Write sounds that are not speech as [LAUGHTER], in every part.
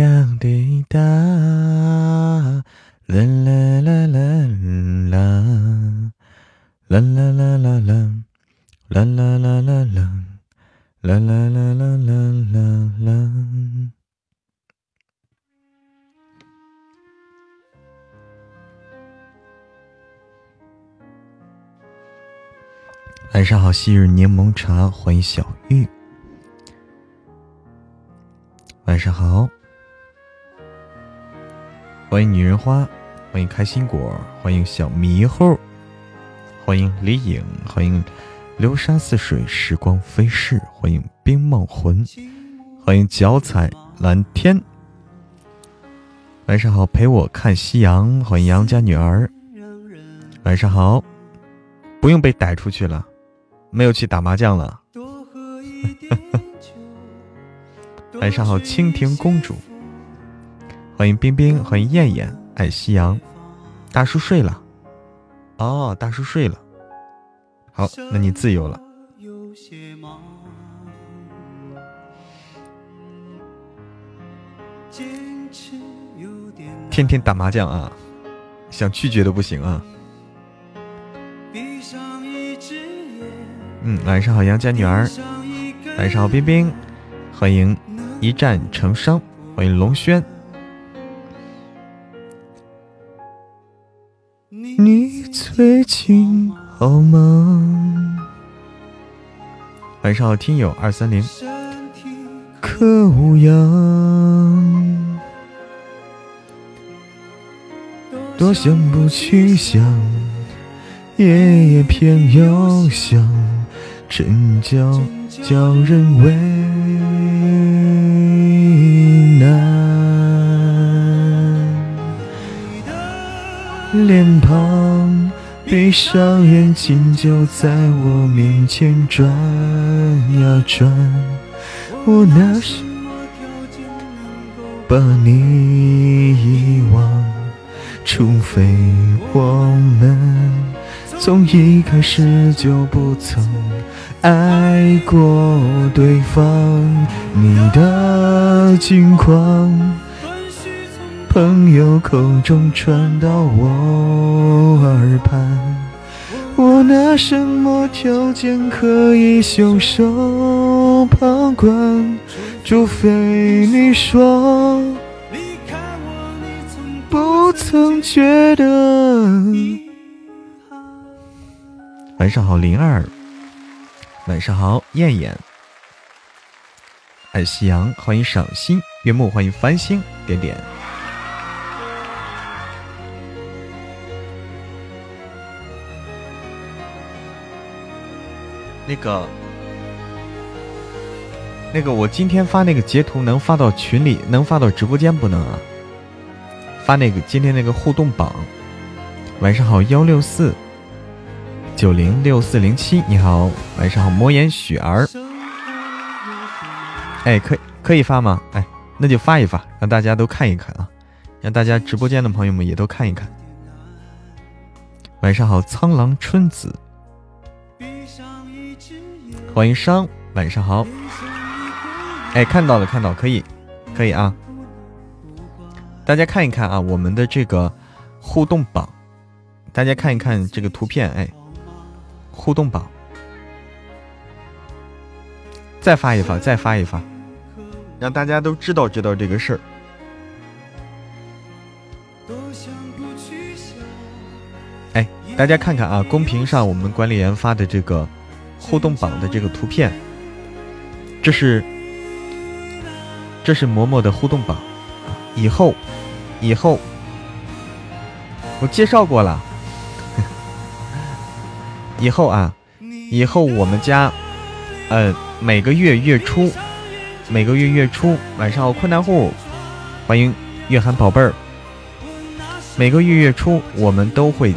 哒滴哒，啦啦啦啦啦，啦啦啦啦啦，啦啦啦啦啦，啦啦啦啦啦啦啦。晚上好，昔日柠檬茶，欢迎小玉。晚上好，欢迎女人花，欢迎开心果，欢迎小迷糊，欢迎李颖，欢迎流沙似水，时光飞逝，欢迎冰梦魂，欢迎脚踩蓝天。晚上好，陪我看夕阳，欢迎杨家女儿。晚上好，不用被逮出去了，没有去打麻将了。[LAUGHS] 晚上好，蜻蜓公主，欢迎冰冰，欢迎艳艳，爱夕阳，大叔睡了，哦，大叔睡了，好，那你自由了。天天打麻将啊，想拒绝都不行啊。嗯，晚上好，杨家女儿，晚上好，冰冰，欢迎。一战成伤，欢迎龙轩。最近好吗？晚上好，听友二三零。可无恙？多想不去想，夜夜偏又想，真叫叫人为难。脸庞，闭上眼睛就在我面前转呀转。我拿什么条件能够把你遗忘？除非我们从一开始就不曾爱过对方。你的近况。朋友口中传到我耳畔，我拿什么条件可以袖手旁观？除非你说离开我，你从不曾觉得。晚上好，灵儿。晚上好，燕燕。爱夕阳，欢迎赏心悦目，欢迎繁星点点。那个，那个，我今天发那个截图能发到群里，能发到直播间不能啊？发那个今天那个互动榜。晚上好，幺六四九零六四零七，你好，晚上好，魔岩雪儿。哎，可可以发吗？哎，那就发一发，让大家都看一看啊，让大家直播间的朋友们也都看一看。晚上好，苍狼春子。欢迎商，晚上好。哎，看到了，看到，可以，可以啊。大家看一看啊，我们的这个互动榜，大家看一看这个图片，哎，互动榜，再发一发，再发一发，让大家都知道知道这个事儿。哎，大家看看啊，公屏上我们管理员发的这个。互动榜的这个图片，这是这是嬷嬷的互动榜，以后以后我介绍过了，[LAUGHS] 以后啊，以后我们家呃每个月月初每个月月初晚上好困难户，欢迎月涵宝贝儿，每个月月初我们都会。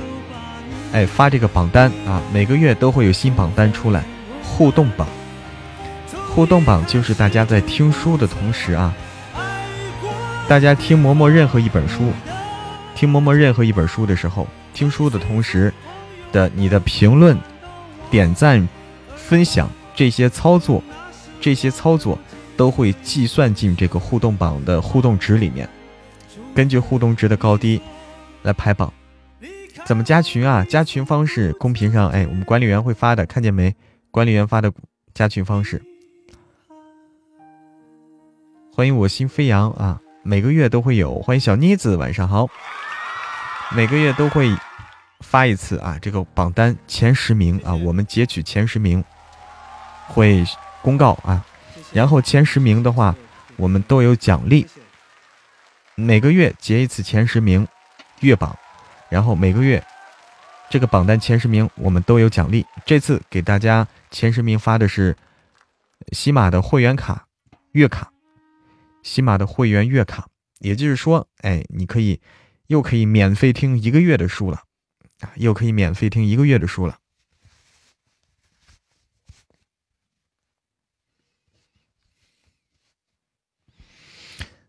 哎，发这个榜单啊，每个月都会有新榜单出来。互动榜，互动榜就是大家在听书的同时啊，大家听嬷嬷任何一本书，听嬷嬷任何一本书的时候，听书的同时的你的评论、点赞、分享这些操作，这些操作都会计算进这个互动榜的互动值里面，根据互动值的高低来排榜。怎么加群啊？加群方式公屏上，哎，我们管理员会发的，看见没？管理员发的加群方式。欢迎我心飞扬啊！每个月都会有。欢迎小妮子，晚上好。每个月都会发一次啊，这个榜单前十名啊，我们截取前十名会公告啊，然后前十名的话，我们都有奖励。每个月截一次前十名月榜。然后每个月，这个榜单前十名我们都有奖励。这次给大家前十名发的是喜马的会员卡月卡，喜马的会员月卡，也就是说，哎，你可以又可以免费听一个月的书了啊，又可以免费听一个月的书了。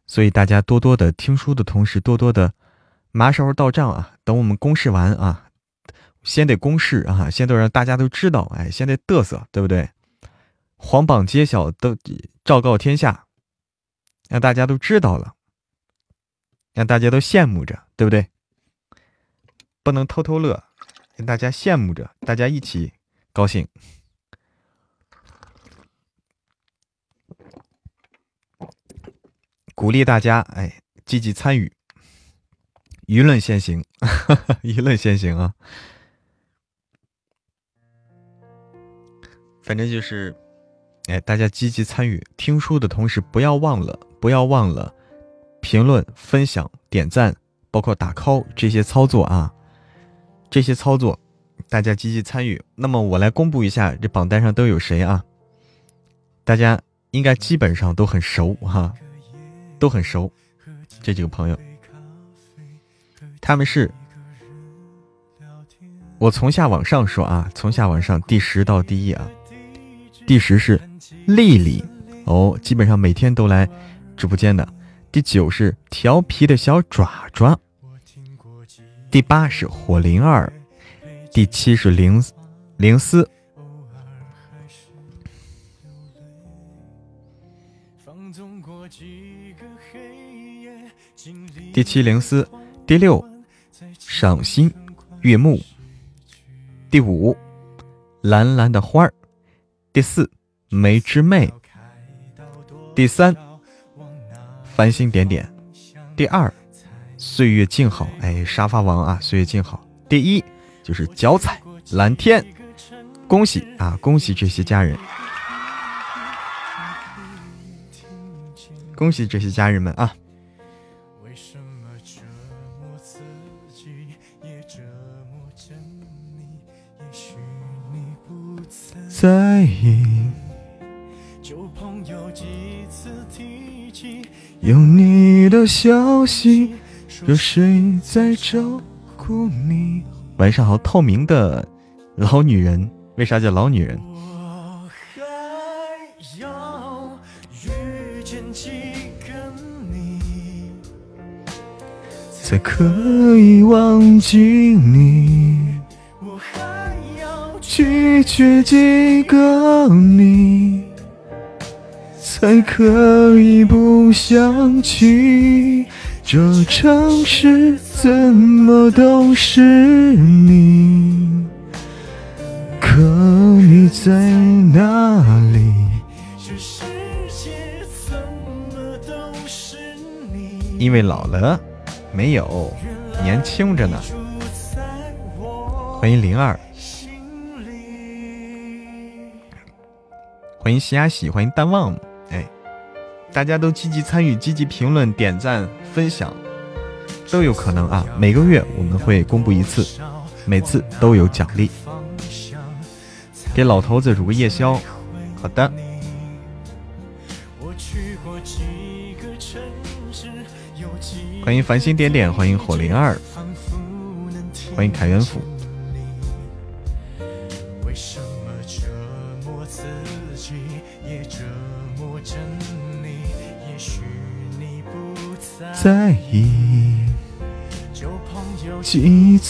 所以大家多多的听书的同时，多多的。啥时候到账啊！等我们公示完啊，先得公示啊，先得让大家都知道，哎，先得嘚瑟，对不对？皇榜揭晓，都昭告天下，让大家都知道了，让大家都羡慕着，对不对？不能偷偷乐，让大家羡慕着，大家一起高兴，鼓励大家，哎，积极参与。舆论先行，[LAUGHS] 舆论先行啊！反正就是，哎，大家积极参与听书的同时，不要忘了，不要忘了评论、分享、点赞，包括打 call 这些操作啊！这些操作，大家积极参与。那么我来公布一下，这榜单上都有谁啊？大家应该基本上都很熟哈，都很熟这几个朋友。他们是，我从下往上说啊，从下往上，第十到第一啊，第十是丽丽哦，基本上每天都来直播间的。第九是调皮的小爪爪，第八是火灵儿，第七是灵灵思，第七灵思，第六。赏心悦目，第五，蓝蓝的花儿，第四，梅之妹，第三，繁星点点，第二，岁月静好，哎，沙发王啊，岁月静好，第一就是脚踩蓝天，恭喜啊，恭喜这些家人，恭喜这些家人们啊。在意，有你的消息，有谁在照顾你？晚上好，透明的老女人，为啥叫老女人？才可以忘记你。拒绝几个你，才可以不想起这城市怎么都是你？可你在哪里？因为老了，没有，年轻着呢。欢迎灵儿。欢迎西亚喜，欢迎淡忘，哎，大家都积极参与，积极评论、点赞、分享，都有可能啊！每个月我们会公布一次，每次都有奖励。给老头子煮个夜宵，好的。欢迎繁星点点，欢迎火灵儿，欢迎凯元府。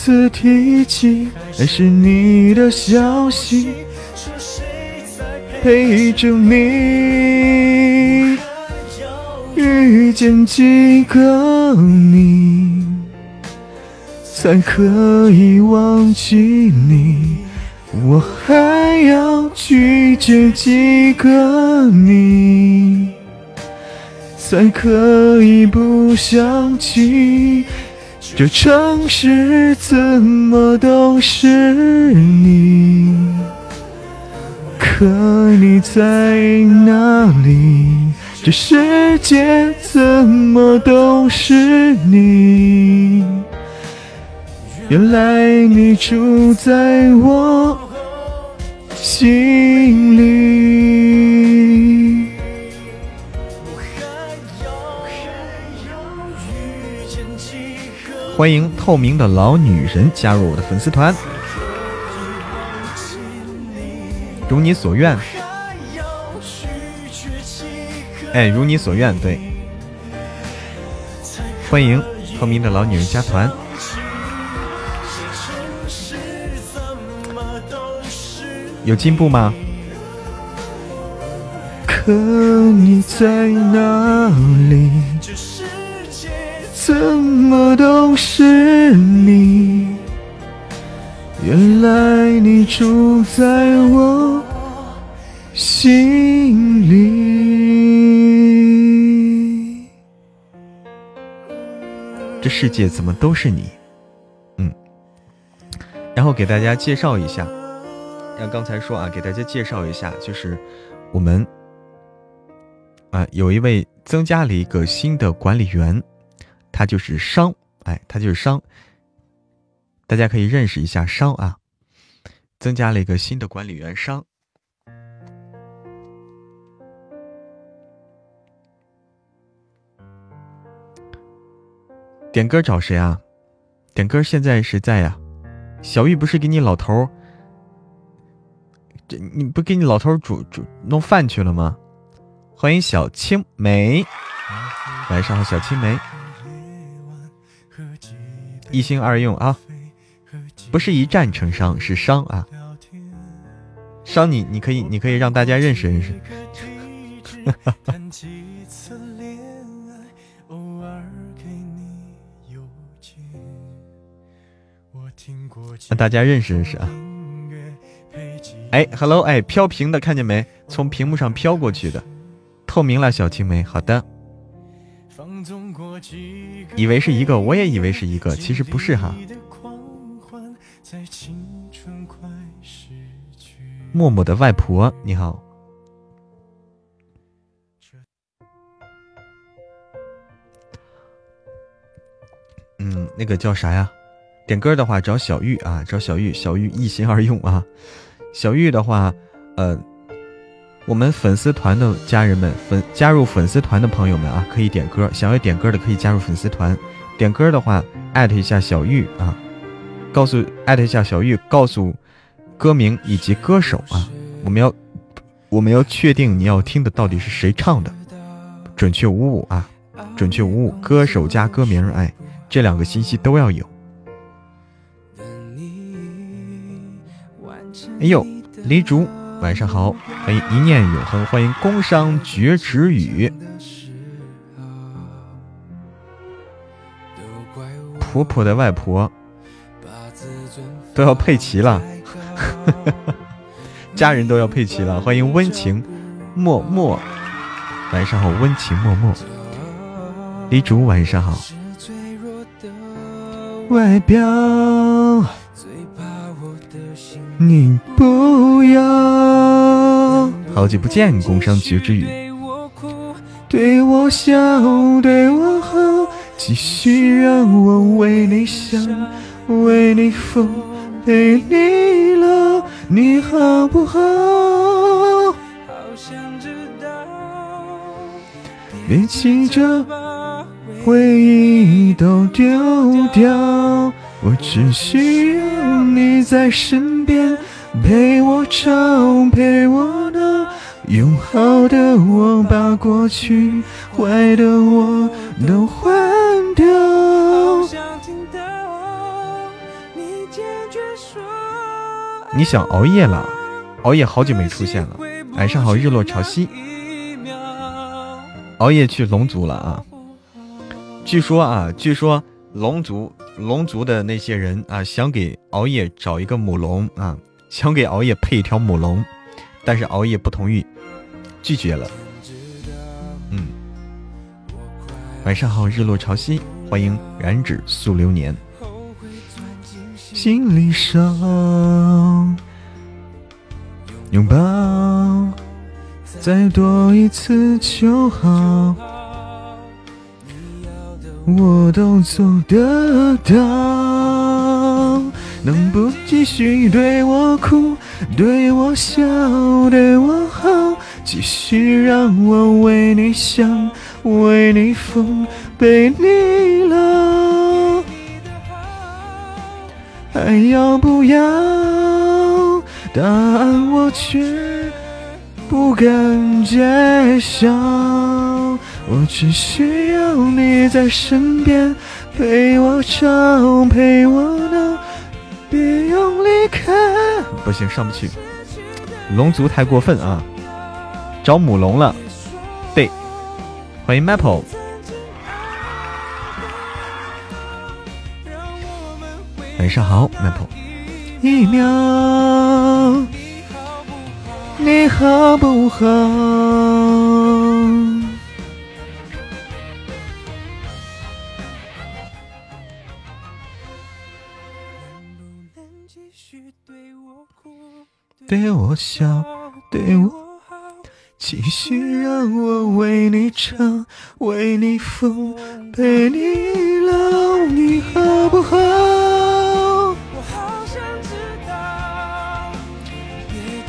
次提起，还是你的消息，陪着你。遇见几个你，才可以忘记你？我还要拒绝几个你，才可以不想起？这城市怎么都是你？可你在哪里？这世界怎么都是你？原来你住在我心里。欢迎透明的老女人加入我的粉丝团，如你所愿。哎，如你所愿，对，欢迎透明的老女人加团。有进步吗？可你在哪里？怎么都是你？原来你住在我心里。这世界怎么都是你？嗯，然后给大家介绍一下。像刚才说啊，给大家介绍一下，就是我们啊有一位增加了一个新的管理员，他就是商，哎，他就是商，大家可以认识一下商啊，增加了一个新的管理员商。点歌找谁啊？点歌现在谁在呀？小玉不是给你老头？这你不给你老头煮煮弄饭去了吗？欢迎小青梅，晚上好，小青梅，一心二用啊，不是一战成伤，是伤啊，伤你，你可以，你可以让大家认识认识，[LAUGHS] 让大家认识认识啊。哎，hello，哎，飘屏的看见没？从屏幕上飘过去的，透明了，小青梅。好的，以为是一个，我也以为是一个，其实不是哈。默默的外婆，你好。嗯，那个叫啥呀？点歌的话找小玉啊，找小玉，小玉一心二用啊。小玉的话，呃，我们粉丝团的家人们，粉加入粉丝团的朋友们啊，可以点歌。想要点歌的可以加入粉丝团，点歌的话艾特一下小玉啊，告诉艾特一下小玉，告诉歌名以及歌手啊，我们要我们要确定你要听的到底是谁唱的，准确无误啊，准确无误，歌手加歌名，哎，这两个信息都要有。哎呦，黎竹，晚上好！欢迎一念永恒，欢迎工商绝止语。婆婆的外婆都要配齐了，[LAUGHS] 家人都要配齐了。欢迎温情默默，晚上好，温情默默。黎竹，晚上好。外表。你不要，好久不见，工商局之语。对我笑，对我好，继续让我为你想，为你疯，陪你老，你好不好？别急着把回忆都丢掉。我只需要你在身边，陪我吵，陪我闹，用好的我把过去坏的我都换掉。你想熬夜了？熬夜好久没出现了。晚上好，日落潮汐。熬夜去龙族了啊！据说啊，据说龙族龙族的那些人啊，想给熬夜找一个母龙啊，想给熬夜配一条母龙，但是熬夜不同意，拒绝了。嗯，晚上好，日落潮汐，欢迎燃指素流年。心里伤，拥抱，再多一次就好。我都做得到，能不继续对我哭，对我笑，对我好，继续让我为你想，为你疯，被你老。还要不要？答案我却不敢揭晓。我只需要你在身边，陪我吵，陪我闹，别用离开。不行，上不去，龙族太过分啊！找母龙了。对，欢迎 Maple。晚上好，Maple。一秒，你好不好？对我笑，对我好，继续让我为你唱，为你疯，陪你老，你好不好？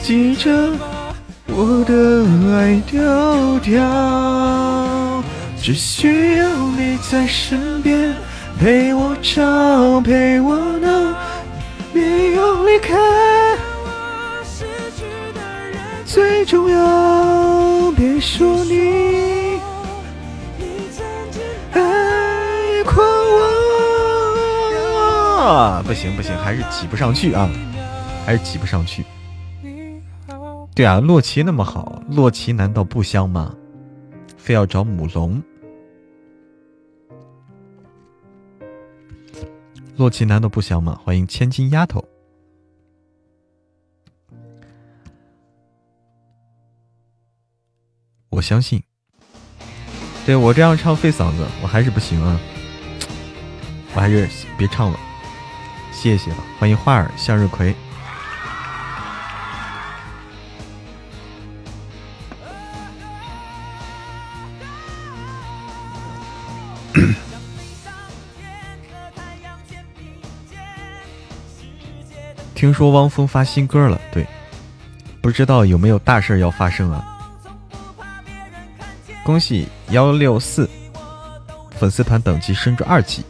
记着我的爱丢掉，只需要你在身边，陪我吵，陪我闹，别用离开。最重要，别说你爱狂我。不行不行，还是挤不上去啊，还是挤不上去。对啊，洛奇那么好，洛奇难道不香吗？非要找母龙，洛奇难道不香吗？欢迎千金丫头，我相信。对我这样唱费嗓子，我还是不行啊，我还是别唱了，谢谢了。欢迎花儿向日葵。听说汪峰发新歌了，对，不知道有没有大事要发生啊？恭喜幺六四粉丝团等级升至二级。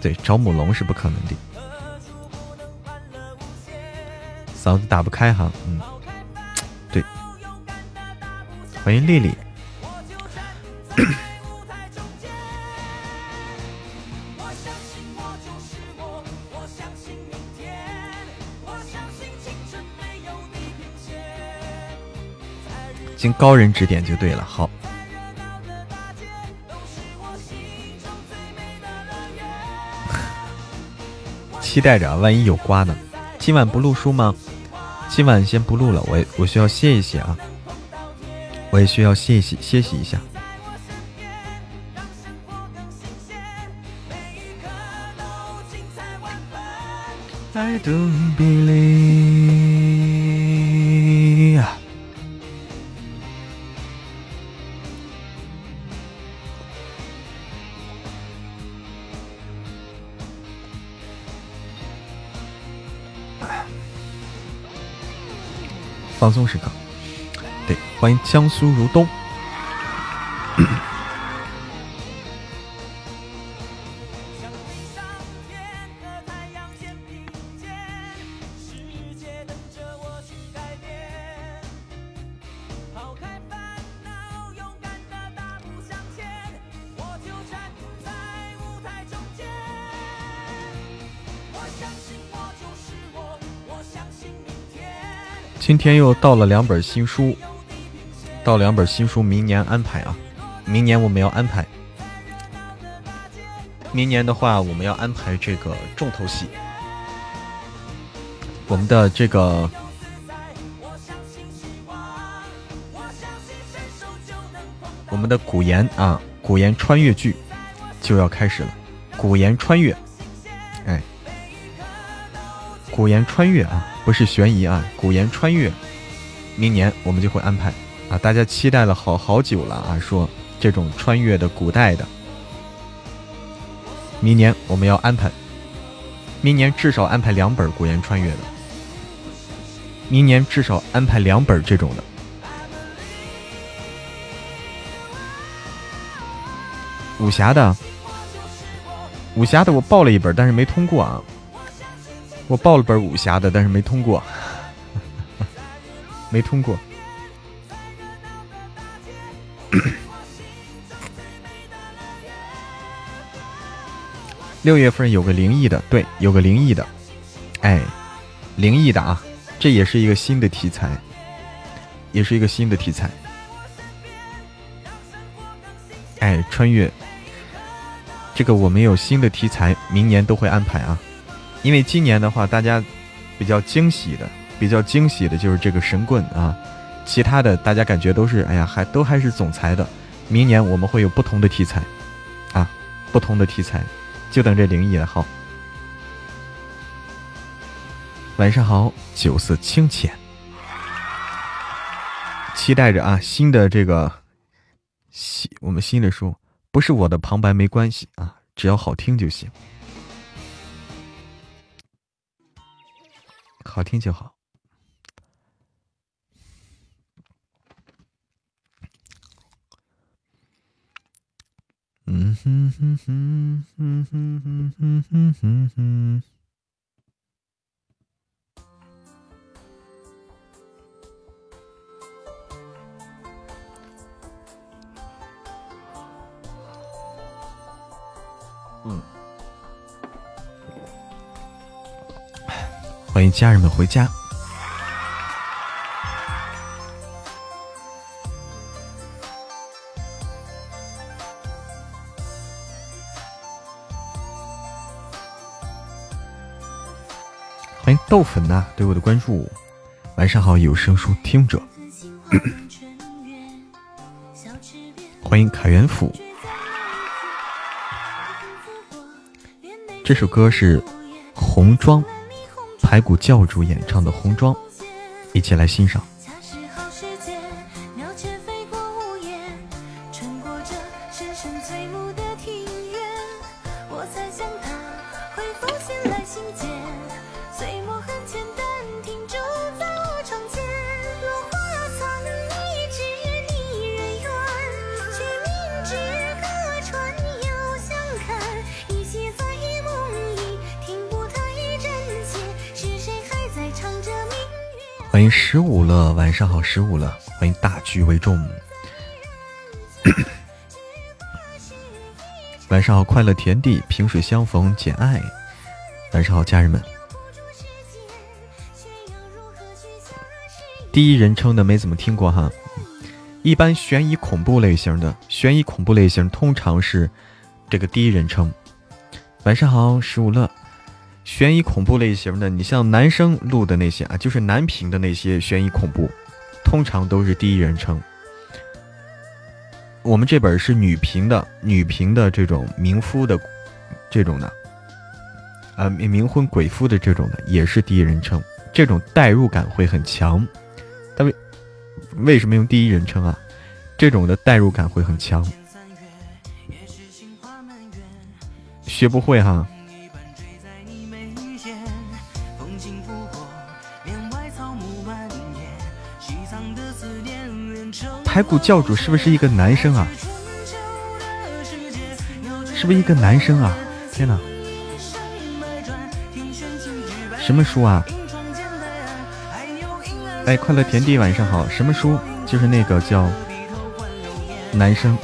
对，找母龙是不可能的，嗓子打不开哈，嗯，对，欢迎丽丽。经高人指点就对了。好，[LAUGHS] 期待着，万一有瓜呢？今晚不录书吗？今晚先不录了，我我需要歇一歇啊，我也需要歇一歇，歇息一下。I don't believe 放松时刻，对，欢迎江苏如东。今天又到了两本新书，到两本新书，明年安排啊！明年我们要安排。明年的话，我们要安排这个重头戏。我们的这个，我们的古言啊，古言穿越剧就要开始了。古言穿越，哎，古言穿越啊，不是悬疑啊，古言穿越，明年我们就会安排啊，大家期待了好好久了啊，说这种穿越的古代的，明年我们要安排，明年至少安排两本古言穿越的。明年至少安排两本这种的。武侠的，武侠的我报了一本，但是没通过啊。我报了本武侠的，但是没通过，[LAUGHS] 没通过。[COUGHS] 六月份有个灵异的，对，有个灵异的，哎，灵异的啊。这也是一个新的题材，也是一个新的题材。哎，穿越，这个我们有新的题材，明年都会安排啊。因为今年的话，大家比较惊喜的，比较惊喜的就是这个神棍啊，其他的大家感觉都是，哎呀，还都还是总裁的。明年我们会有不同的题材，啊，不同的题材，就等这灵异了，好。晚上好，酒色清浅，期待着啊，新的这个新我们新的书，不是我的旁白没关系啊，只要好听就行，好听就好。嗯哼哼哼哼哼哼哼哼哼。欢迎家人们回家。欢迎豆粉呐，对我的关注。晚上好，有声书听者。欢迎凯元府。这首歌是《红妆》，排骨教主演唱的《红妆》，一起来欣赏。十五了，晚上好，十五了，欢迎大局为重。[COUGHS] 晚上好，快乐田地，萍水相逢简爱。晚上好，家人们。第一人称的没怎么听过哈，一般悬疑恐怖类型的，悬疑恐怖类型通常是这个第一人称。晚上好，十五乐。悬疑恐怖类型的，你像男生录的那些啊，就是男频的那些悬疑恐怖，通常都是第一人称。我们这本是女频的，女频的这种冥夫的这种的，啊冥婚鬼夫的这种的，也是第一人称，这种代入感会很强。但为为什么用第一人称啊？这种的代入感会很强。学不会哈。排骨教主是不是一个男生啊？是不是一个男生啊？天哪！什么书啊？哎，快乐田地晚上好。什么书？就是那个叫男生，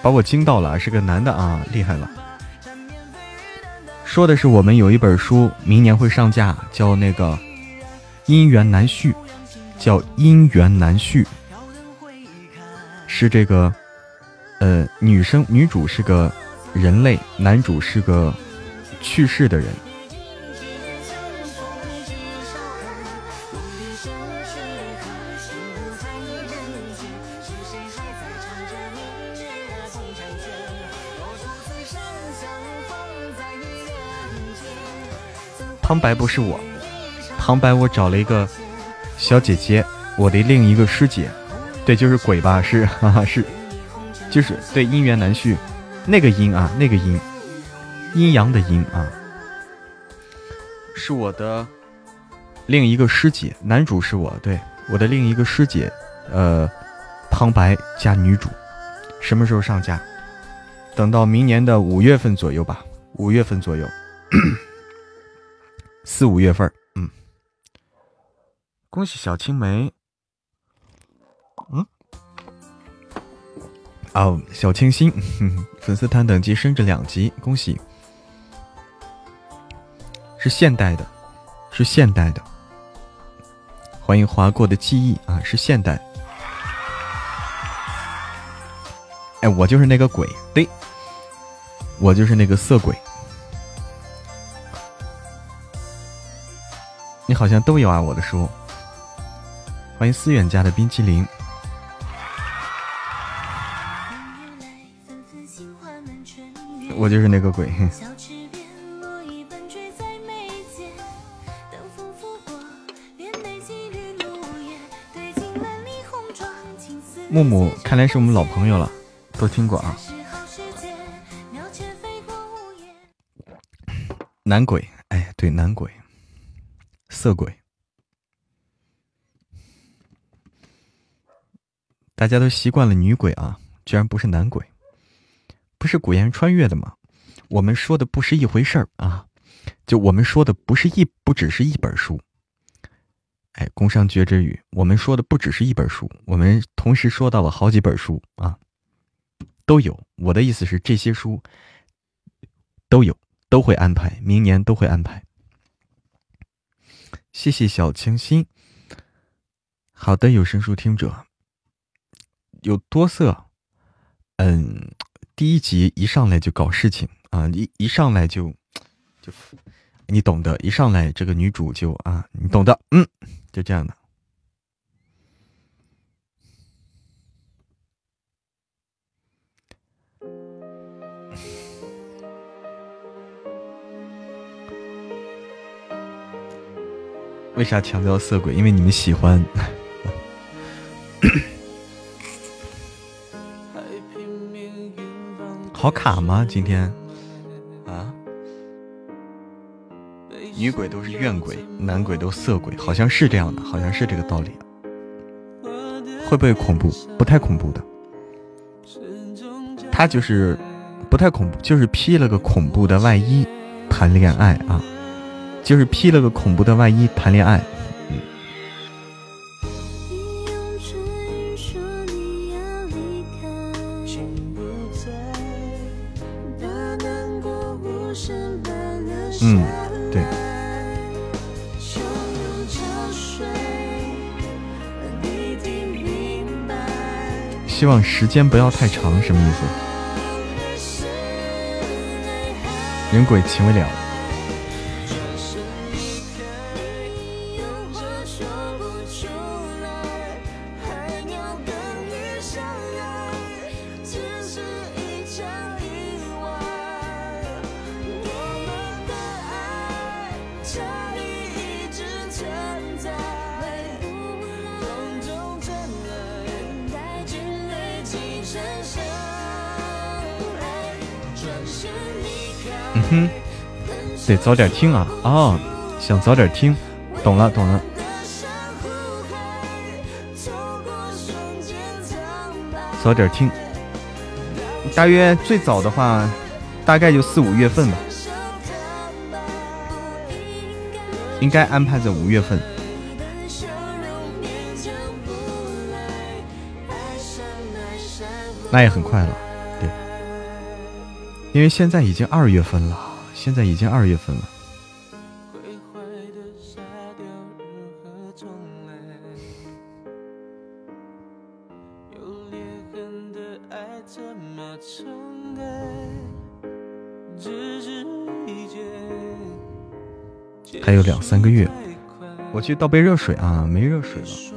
把我惊到了，是个男的啊，厉害了。说的是我们有一本书，明年会上架，叫那个。姻缘难续，叫姻缘难续，是这个，呃，女生女主是个人类，男主是个去世的人。旁白不是我，旁白我找了一个小姐姐，我的另一个师姐，对，就是鬼吧，是，哈哈，是，就是对，姻缘难续，那个阴啊，那个阴，阴阳的阴啊，是我的另一个师姐，男主是我，对，我的另一个师姐，呃，旁白加女主，什么时候上架？等到明年的五月份左右吧，五月份左右。[COUGHS] 四五月份，恭喜小青梅，嗯，哦，小清新，[LAUGHS] 粉丝团等级升至两级，恭喜，是现代的，是现代的，欢迎划过的记忆啊，是现代，哎，我就是那个鬼，对，我就是那个色鬼。你好像都有啊，我的书。欢迎思远家的冰淇淋。我就是那个鬼。木木，看来是我们老朋友了，都听过啊。男鬼，哎，对，男鬼。色鬼，大家都习惯了女鬼啊，居然不是男鬼，不是古言穿越的吗？我们说的不是一回事儿啊，就我们说的不是一不只是一本书。哎，工商绝之语，我们说的不只是一本书，我们同时说到了好几本书啊，都有。我的意思是，这些书都有，都会安排，明年都会安排。谢谢小清新。好的，有声书听者有多色。嗯，第一集一上来就搞事情啊，一一上来就就你懂得，一上来这个女主就啊，你懂的，嗯，就这样的。[LAUGHS] 为啥强调色鬼？因为你们喜欢。好卡吗？今天啊？女鬼都是怨鬼，男鬼都色鬼，好像是这样的，好像是这个道理。会不会恐怖？不太恐怖的。他就是不太恐怖，就是披了个恐怖的外衣谈恋爱啊。就是披了个恐怖的外衣谈恋爱。希望时间不要太长，什么意思？人鬼情未了。早点听啊！哦，想早点听，懂了懂了。早点听，大约最早的话，大概就四五月份吧，应该安排在五月份。那也很快了，对，因为现在已经二月份了。现在已经二月份了。还有两三个月，我去倒杯热水啊，没热水了。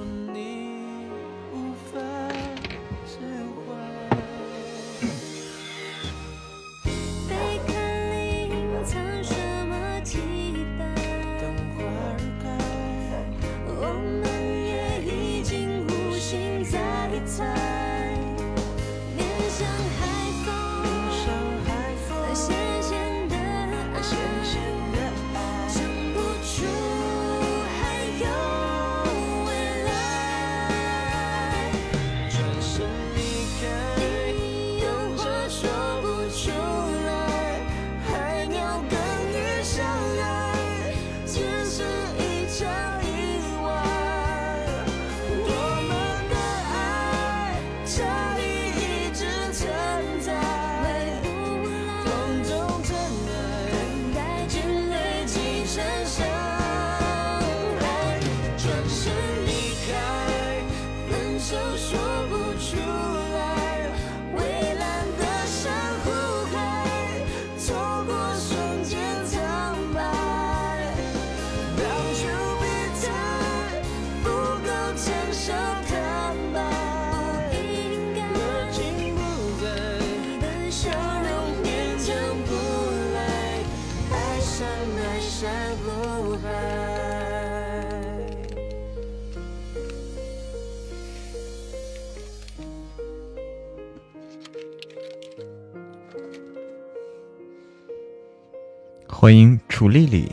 欢迎楚丽丽，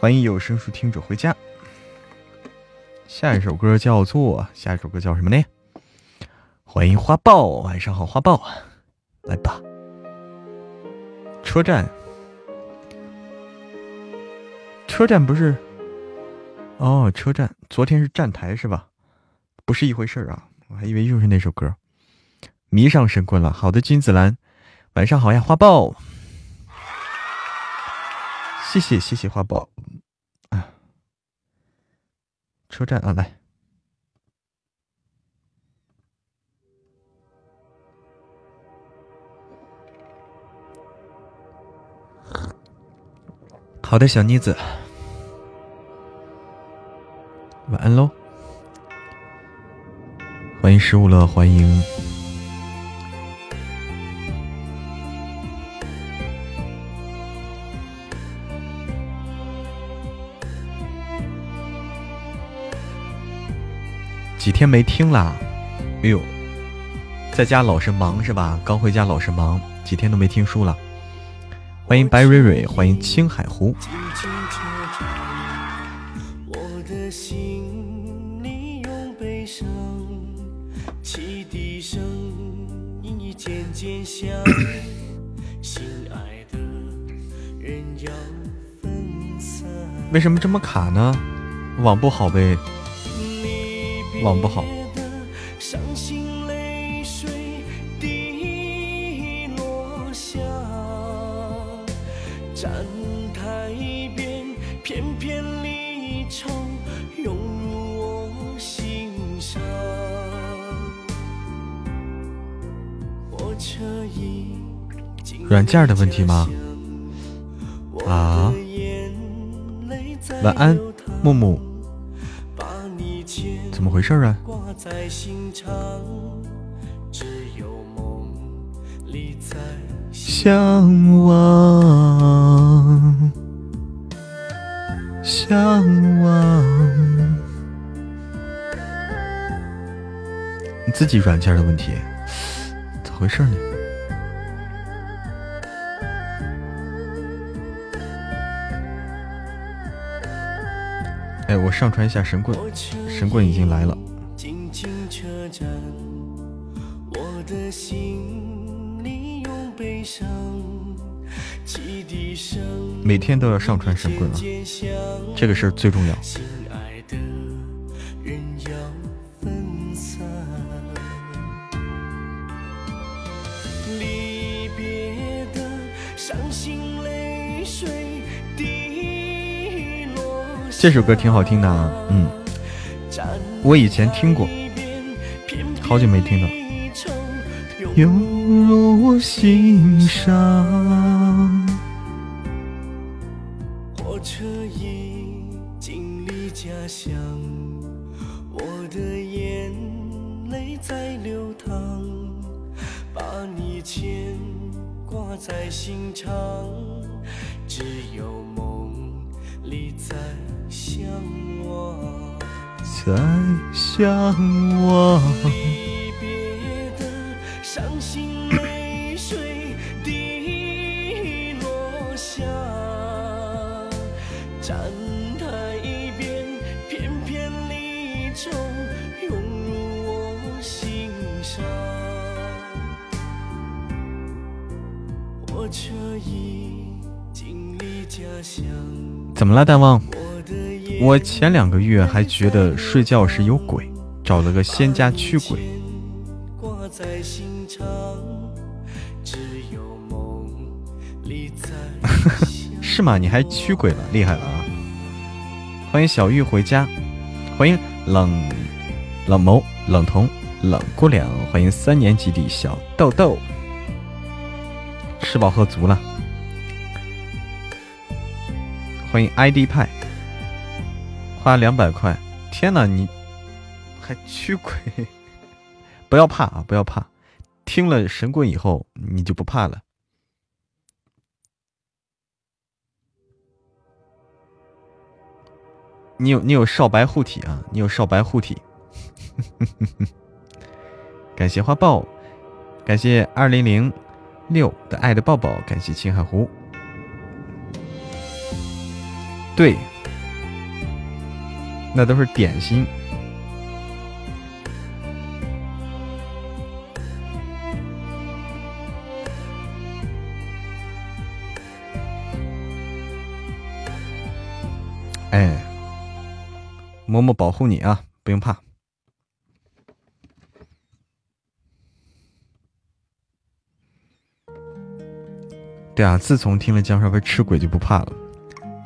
欢迎有声书听者回家。下一首歌叫做下一首歌叫什么呢？欢迎花豹，晚上好，花豹，来吧。车站，车站不是？哦，车站，昨天是站台是吧？不是一回事儿啊，我还以为又是那首歌。迷上神棍了，好的，君子兰，晚上好呀，花豹。谢谢谢谢花宝，啊，车站啊，来，好的，小妮子，晚安喽，欢迎十五乐，欢迎。几天没听了，哎呦，在家老是忙是吧？刚回家老是忙，几天都没听书了。欢迎白蕊蕊，欢迎青海湖。为什么这么卡呢？网不好呗。网不好。软件的问题吗？啊？晚安，木木。怎么回事啊？向往，向往，你自己软件的问题，咋回事呢？哎，我上传一下神棍，神棍已经来了。每天都要上传神棍啊，这个事儿最重要。这首歌挺好听的啊，嗯，我以前听过，好久没听了。涌入我心上。火车已经离家乡，我的眼泪在流淌，把你牵挂在心上，只有梦里在向往，在向往。伤心泪水滴落下，站台边片片离愁涌入我心上。火车已经离家乡。怎么了，大王？我前两个月还觉得睡觉时有鬼，找了个仙家驱鬼。[LAUGHS] 是吗？你还驱鬼了，厉害了啊！欢迎小玉回家，欢迎冷冷眸冷瞳冷姑娘，欢迎三年级的小豆豆，吃饱喝足了。欢迎 ID 派，花两百块，天哪，你还驱鬼？不要怕啊，不要怕，听了神棍以后，你就不怕了。你有你有少白护体啊！你有少白护体，[LAUGHS] 感谢花豹，感谢二零零六的爱的抱抱，感谢青海湖。对，那都是点心。哎。默默保护你啊，不用怕。对啊，自从听了江少飞吃鬼就不怕了，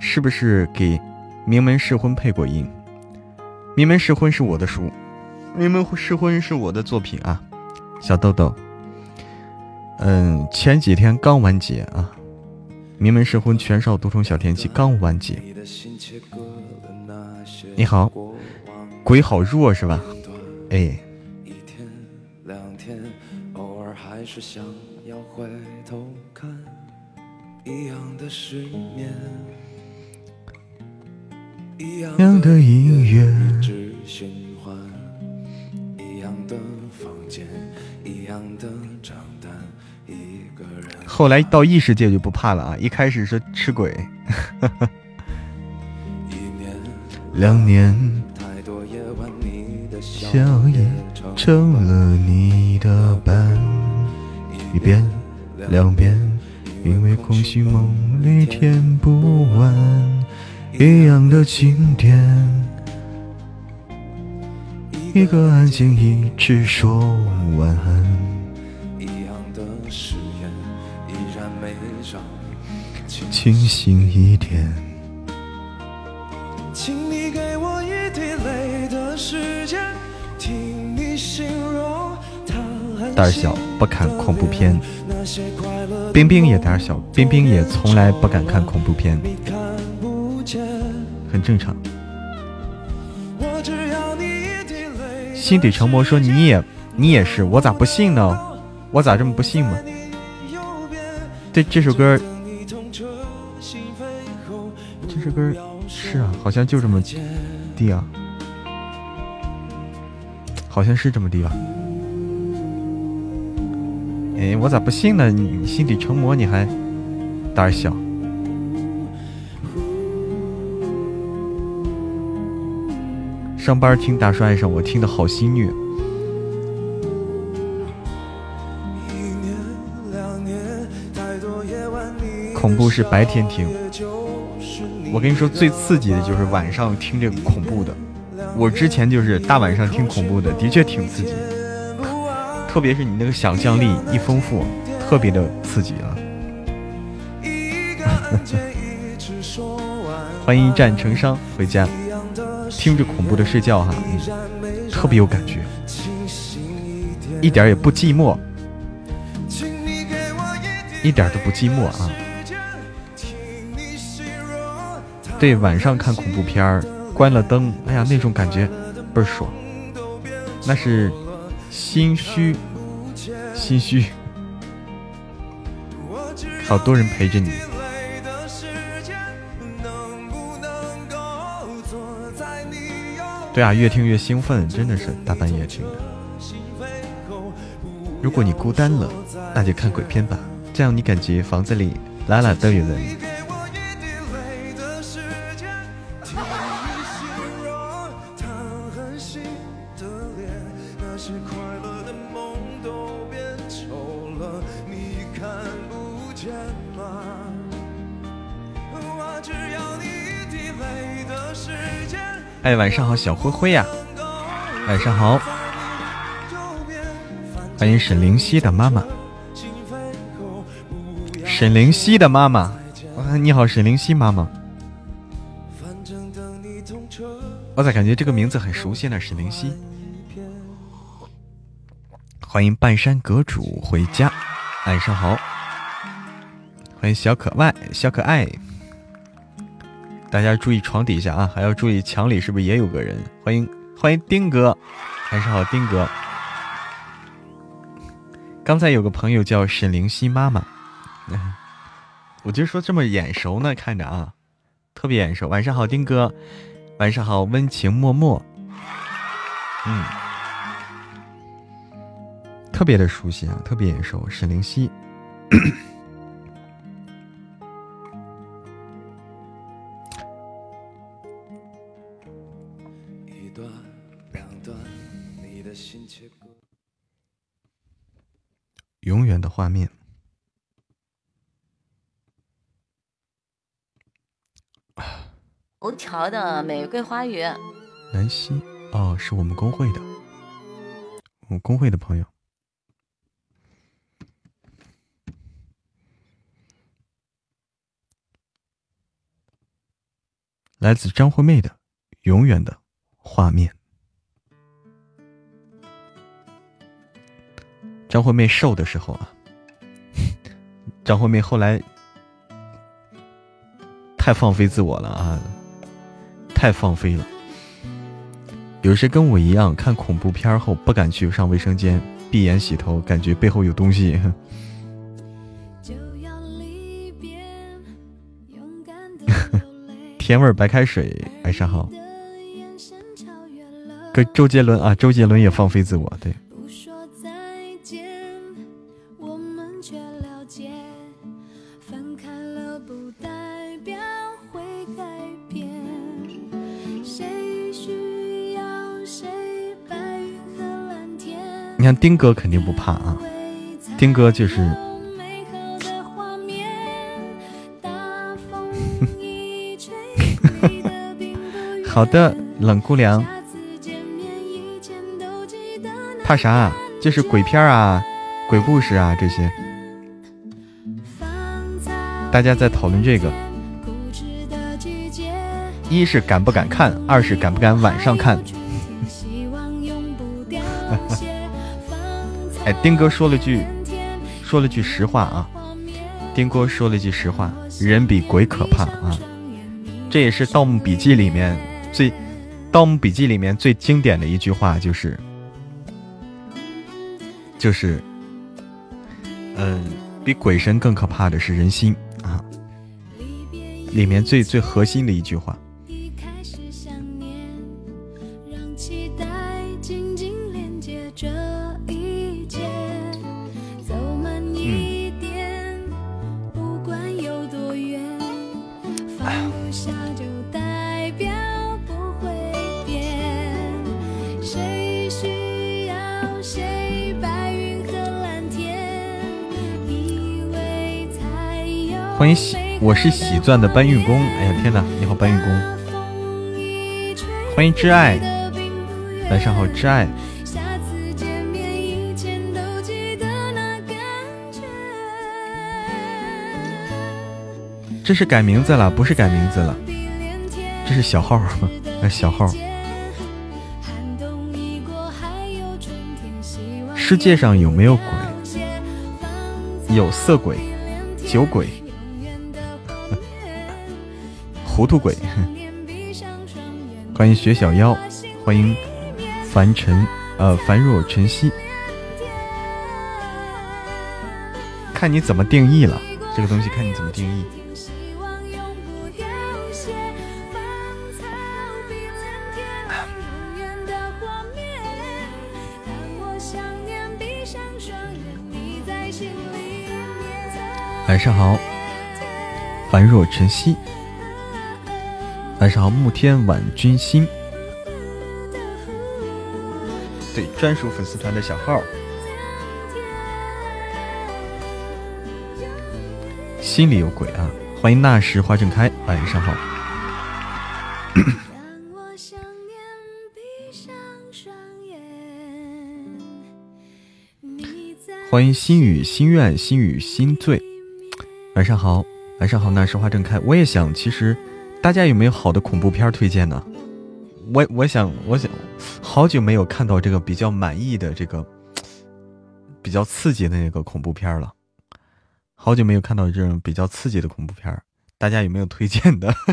是不是给名门试婚配过音？名门试婚是我的书，名门试婚是我的作品啊，小豆豆。嗯，前几天刚完结啊，名门试婚全少独宠小天气刚完结。你好，鬼好弱是吧？哎。一样的音乐。后来到异世界就不怕了啊！一开始是吃鬼。一年两年，太多夜晚，你的笑也成了你的伴。一遍，两遍，因为空虚梦里填不完。一样的经典，一个安静一直说晚安。一样的誓言，依然没让清醒一点。胆小不看恐怖片，冰冰也胆小，冰冰也从来不敢看恐怖片，很正常。心底成魔说你也你也是，我咋不信呢？我咋这么不信吗？对这首歌，这首歌是啊，好像就这么低啊，好像是这么低吧。哎，我咋不信呢？你心底成魔，你还胆小？上班听大叔爱上我，听的好心虐。恐怖是白天听，我跟你说最刺激的就是晚上听这个恐怖的。我之前就是大晚上听恐怖的，的确挺刺激。特别是你那个想象力一丰富，特别的刺激啊！[LAUGHS] 欢迎一战成伤回家，听着恐怖的睡觉哈，特别有感觉，一点也不寂寞。一点都不寂寞啊！对，晚上看恐怖片儿，关了灯，哎呀，那种感觉倍儿爽。那是心虚，心虚，好多人陪着你。对啊，越听越兴奋，真的是大半夜听的。如果你孤单了，那就看鬼片吧，这样你感觉房子里哪哪都有人。哎，晚上好，小灰灰呀！晚上好，欢迎沈灵溪的妈妈。沈灵溪的妈妈，你好，沈灵溪妈妈。我咋感觉这个名字很熟悉呢？沈灵溪。欢迎半山阁主回家，晚上好。欢迎小可爱，小可爱。大家注意床底下啊，还要注意墙里是不是也有个人？欢迎欢迎丁哥，晚上好，丁哥。刚才有个朋友叫沈灵溪妈妈，[LAUGHS] 我就说这么眼熟呢，看着啊，特别眼熟。晚上好，丁哥，晚上好，温情脉脉，嗯，特别的熟悉啊，特别眼熟，沈灵溪。永远的画面。头条的玫瑰花语。南希，哦，是我们工会的，我们工会的朋友，来自张惠妹的《永远的画面》。张惠妹瘦的时候啊，[LAUGHS] 张惠妹后来太放飞自我了啊，太放飞了。有时跟我一样看恐怖片后不敢去上卫生间，闭眼洗头，感觉背后有东西？[LAUGHS] 甜味白开水，晚上好。跟周杰伦啊，周杰伦也放飞自我，对。看丁哥肯定不怕啊，丁哥就是。[LAUGHS] 好的，冷姑娘。怕啥？就是鬼片啊，鬼故事啊这些。大家在讨论这个，一是敢不敢看，二是敢不敢晚上看。哎，丁哥说了句，说了句实话啊！丁哥说了句实话，人比鬼可怕啊！这也是《盗墓笔记》里面最，《盗墓笔记》里面最经典的一句话，就是，就是，嗯，比鬼神更可怕的是人心啊！里面最最核心的一句话。我是喜钻的搬运工。哎呀天哪，你好搬运工！欢迎挚爱，晚上好挚爱。这是改名字了，不是改名字了，这是小号，[LAUGHS] 那小号。世界上有没有鬼？有色鬼。酒鬼，糊涂鬼。欢迎雪小妖，欢迎凡尘，呃，凡若晨曦。看你怎么定义了，这个东西看你怎么定义。晚上好，凡若晨曦。晚上好，暮天晚君心。对，专属粉丝团的小号。心里有鬼啊！欢迎那时花正开，晚上好。[COUGHS] 欢迎心语心愿心语心醉。晚上好，晚上好，那时花正开。我也想，其实大家有没有好的恐怖片推荐呢？我我想，我想，好久没有看到这个比较满意的这个比较刺激的那个恐怖片了。好久没有看到这种比较刺激的恐怖片大家有没有推荐的？[LAUGHS]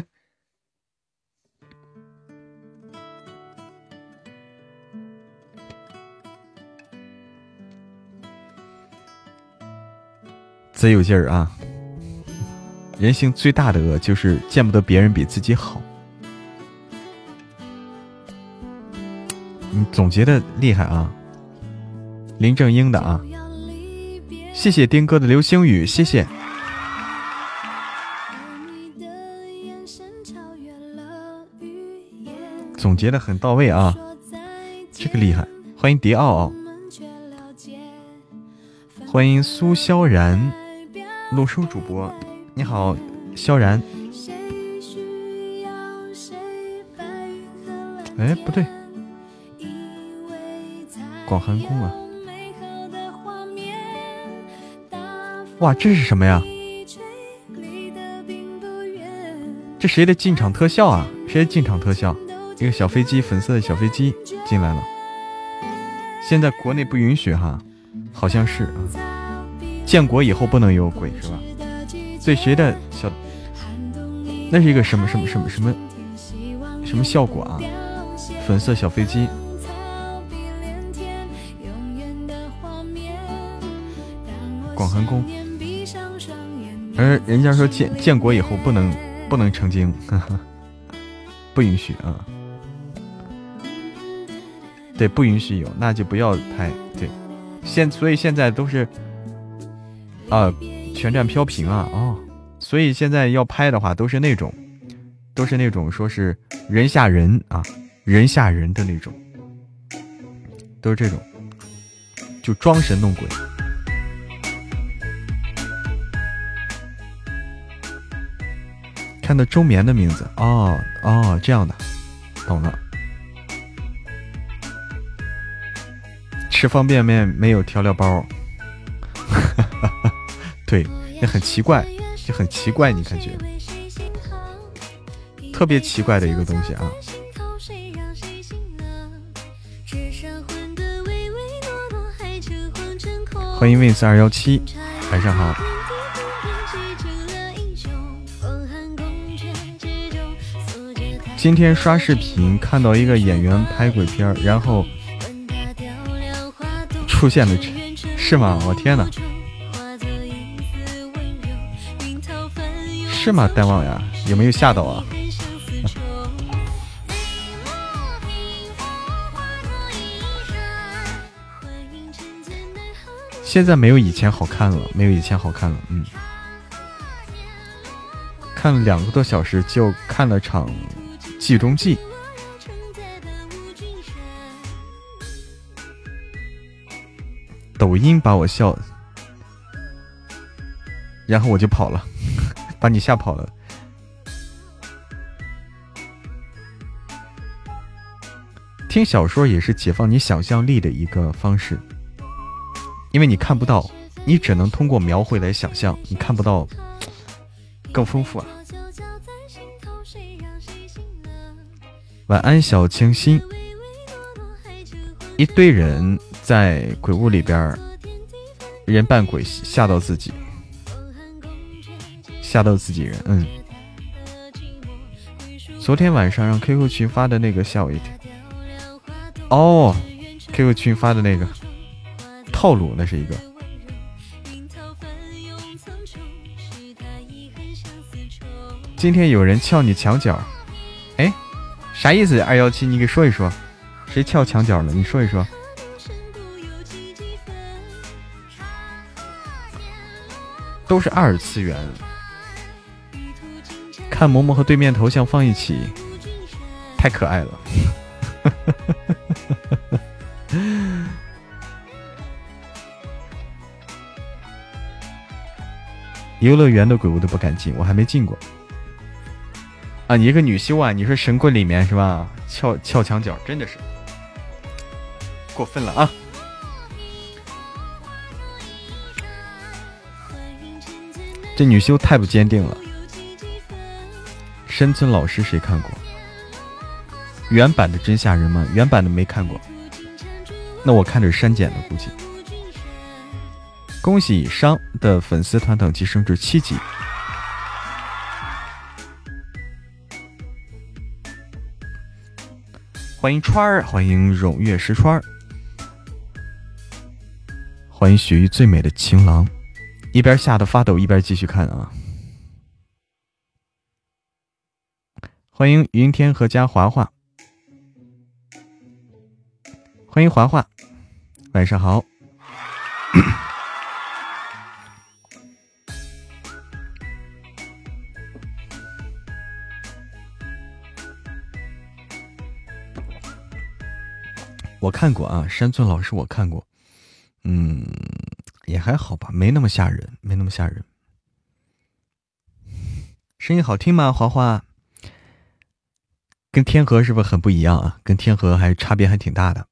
贼有劲儿啊！人性最大的恶就是见不得别人比自己好。你总结的厉害啊，林正英的啊，谢谢丁哥的流星雨，谢谢。总结的很到位啊，这个厉害！欢迎迪奥奥，欢迎苏萧然，陆生主播。你好，萧然。哎，不对，广寒宫啊！哇，这是什么呀？这谁的进场特效啊？谁的进场特效？一个小飞机，粉色的小飞机进来了。现在国内不允许哈，好像是啊。建国以后不能有鬼是吧？对谁的小？那是一个什么什么什么什么什么效果啊？粉色小飞机，广寒宫。而人家说建建国以后不能不能成精，[LAUGHS] 不允许啊。对，不允许有，那就不要拍。对，现所以现在都是啊。全站飘屏啊！哦，所以现在要拍的话，都是那种，都是那种说是人吓人啊，人吓人的那种，都是这种，就装神弄鬼。看到周眠的名字，哦哦，这样的，懂了。吃方便面没有调料包。[LAUGHS] 对，也很奇怪，就很奇怪，你感觉特别奇怪的一个东西啊！欢迎 win 四二幺七，晚上好。今天刷视频看到一个演员拍鬼片，然后出现了，是吗？我天哪！是吗，大王呀？有没有吓到啊？现在没有以前好看了，没有以前好看了。嗯，看了两个多小时，就看了场《计中计》。抖音把我笑，然后我就跑了。把你吓跑了。听小说也是解放你想象力的一个方式，因为你看不到，你只能通过描绘来想象，你看不到 [TSK] 更丰富啊。晚安，小清新。一堆人在鬼屋里边，人扮鬼吓到自己。吓到自己人。嗯，昨天晚上让 QQ 群发的那个吓我一跳。哦，QQ 群发的那个套路，那是一个。今天有人撬你墙角，哎，啥意思？二幺七，你给说一说，谁撬墙角了？你说一说。都是二次元，看嬷嬷和对面头像放一起，太可爱了。[LAUGHS] 游乐园的鬼屋都不敢进，我还没进过。啊，你一个女修啊？你说神棍里面是吧？撬撬墙角，真的是过分了啊！这女修太不坚定了。山村老师谁看过？原版的真吓人吗？原版的没看过。那我看是删减的估计。恭喜商的粉丝团等级升至七级。欢迎川儿，欢迎胧月石川，欢迎雪域最美的情郎。一边吓得发抖，一边继续看啊！欢迎云天和家华华，欢迎华华，晚上好。[COUGHS] 我看过啊，山村老师，我看过，嗯。也还好吧，没那么吓人，没那么吓人。声音好听吗？华华，跟天河是不是很不一样啊？跟天河还差别还挺大的。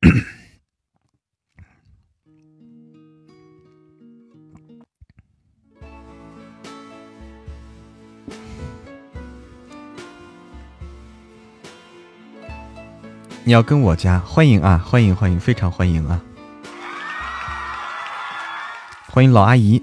[COUGHS] 你要跟我家欢迎啊，欢迎欢迎，非常欢迎啊！欢迎老阿姨。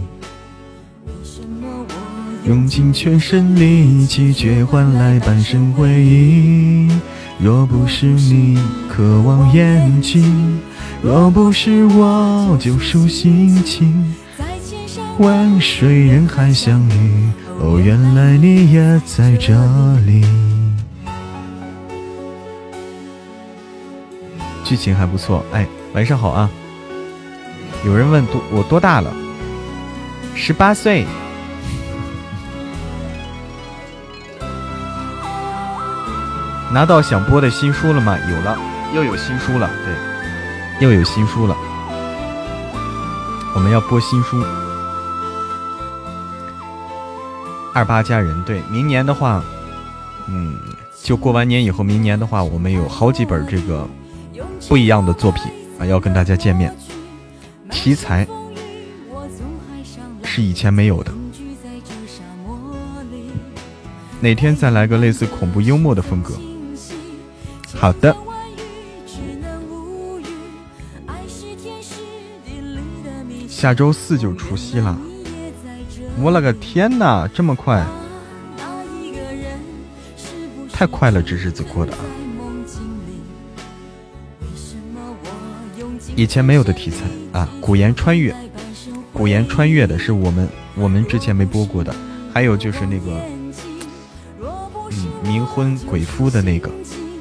用尽全身力气，却换来半生回忆。若不是你渴望眼睛。若不是我救赎心情，万水人海相遇，哦，原来你也在这里。剧情还不错，哎，晚上好啊！有人问多我多大了？十八岁。拿到想播的新书了吗？有了，又有新书了，对。又有新书了，我们要播新书。二八佳人，对，明年的话，嗯，就过完年以后，明年的话，我们有好几本这个不一样的作品啊，要跟大家见面。题材是以前没有的，哪天再来个类似恐怖幽默的风格？好的。下周四就除夕了，我了个天哪，这么快，太快了，这日子过的。以前没有的题材啊，古言穿越，古言穿越的是我们我们之前没播过的，还有就是那个，嗯，冥婚鬼夫的那个，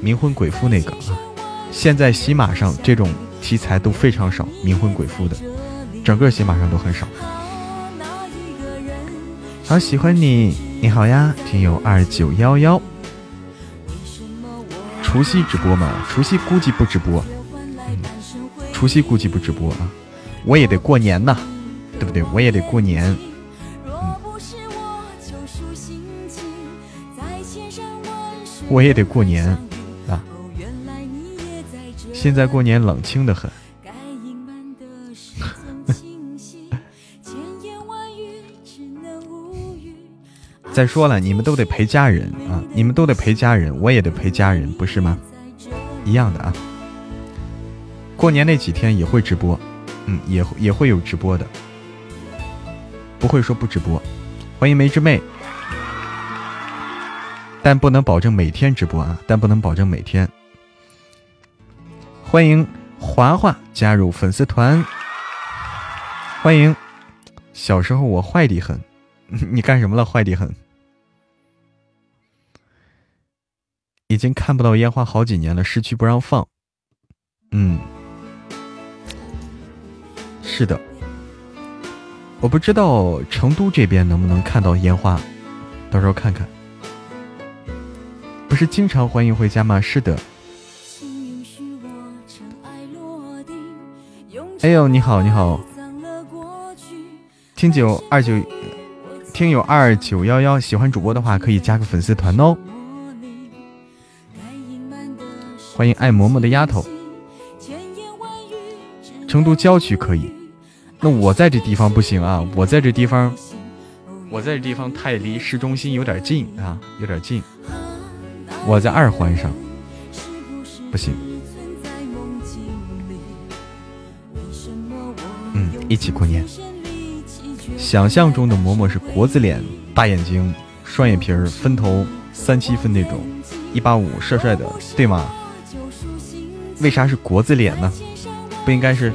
冥婚鬼夫那个啊，现在喜马上这种题材都非常少，冥婚鬼夫的。整个喜马上都很少。好喜欢你，你好呀，听友二九幺幺。除夕直播吗？除夕估计不直播。除夕估计不直播啊。我也得过年呐，对不对？我也得过年。我也得过年啊！现在过年冷清的很。[LAUGHS] 再说了，你们都得陪家人啊！你们都得陪家人，我也得陪家人，不是吗？一样的啊。过年那几天也会直播，嗯，也也会有直播的，不会说不直播。欢迎梅之妹。但不能保证每天直播啊！但不能保证每天。欢迎华华加入粉丝团。欢迎，小时候我坏的很，[LAUGHS] 你干什么了？坏的很。已经看不到烟花好几年了，市区不让放。嗯，是的，我不知道成都这边能不能看到烟花，到时候看看。不是经常欢迎回家吗？是的。哎呦，你好，你好。听九二九，听友二九幺幺，喜欢主播的话可以加个粉丝团哦。欢迎爱嬷嬷的丫头。成都郊区可以，那我在这地方不行啊！我在这地方，我在这地方太离市中心有点近啊，有点近。我在二环上，不行。嗯，一起过年。想象中的嬷嬷是国字脸，大眼睛，双眼皮儿，分头三七分那种，一八五，帅帅的，对吗？为啥是国字脸呢？不应该是，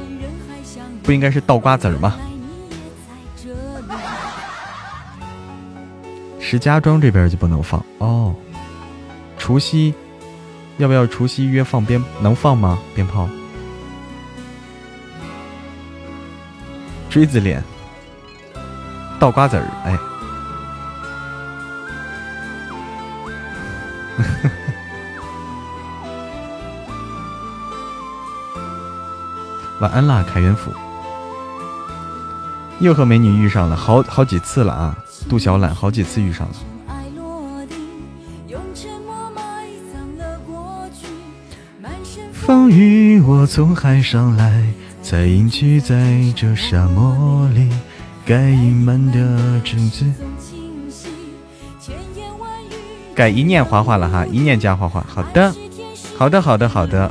不应该是倒瓜子儿吗？石家庄这边就不能放哦。除夕，要不要除夕约放鞭？能放吗？鞭炮？锥子脸，倒瓜子儿，哎，[LAUGHS] 晚安啦，凯元府，又和美女遇上了，好好几次了啊！杜小懒好几次遇上了。风雨，我从海上来，才隐居在这沙漠里。该隐瞒的种子，改一念画画了哈，一念加画画。好的，好的，好的，好的。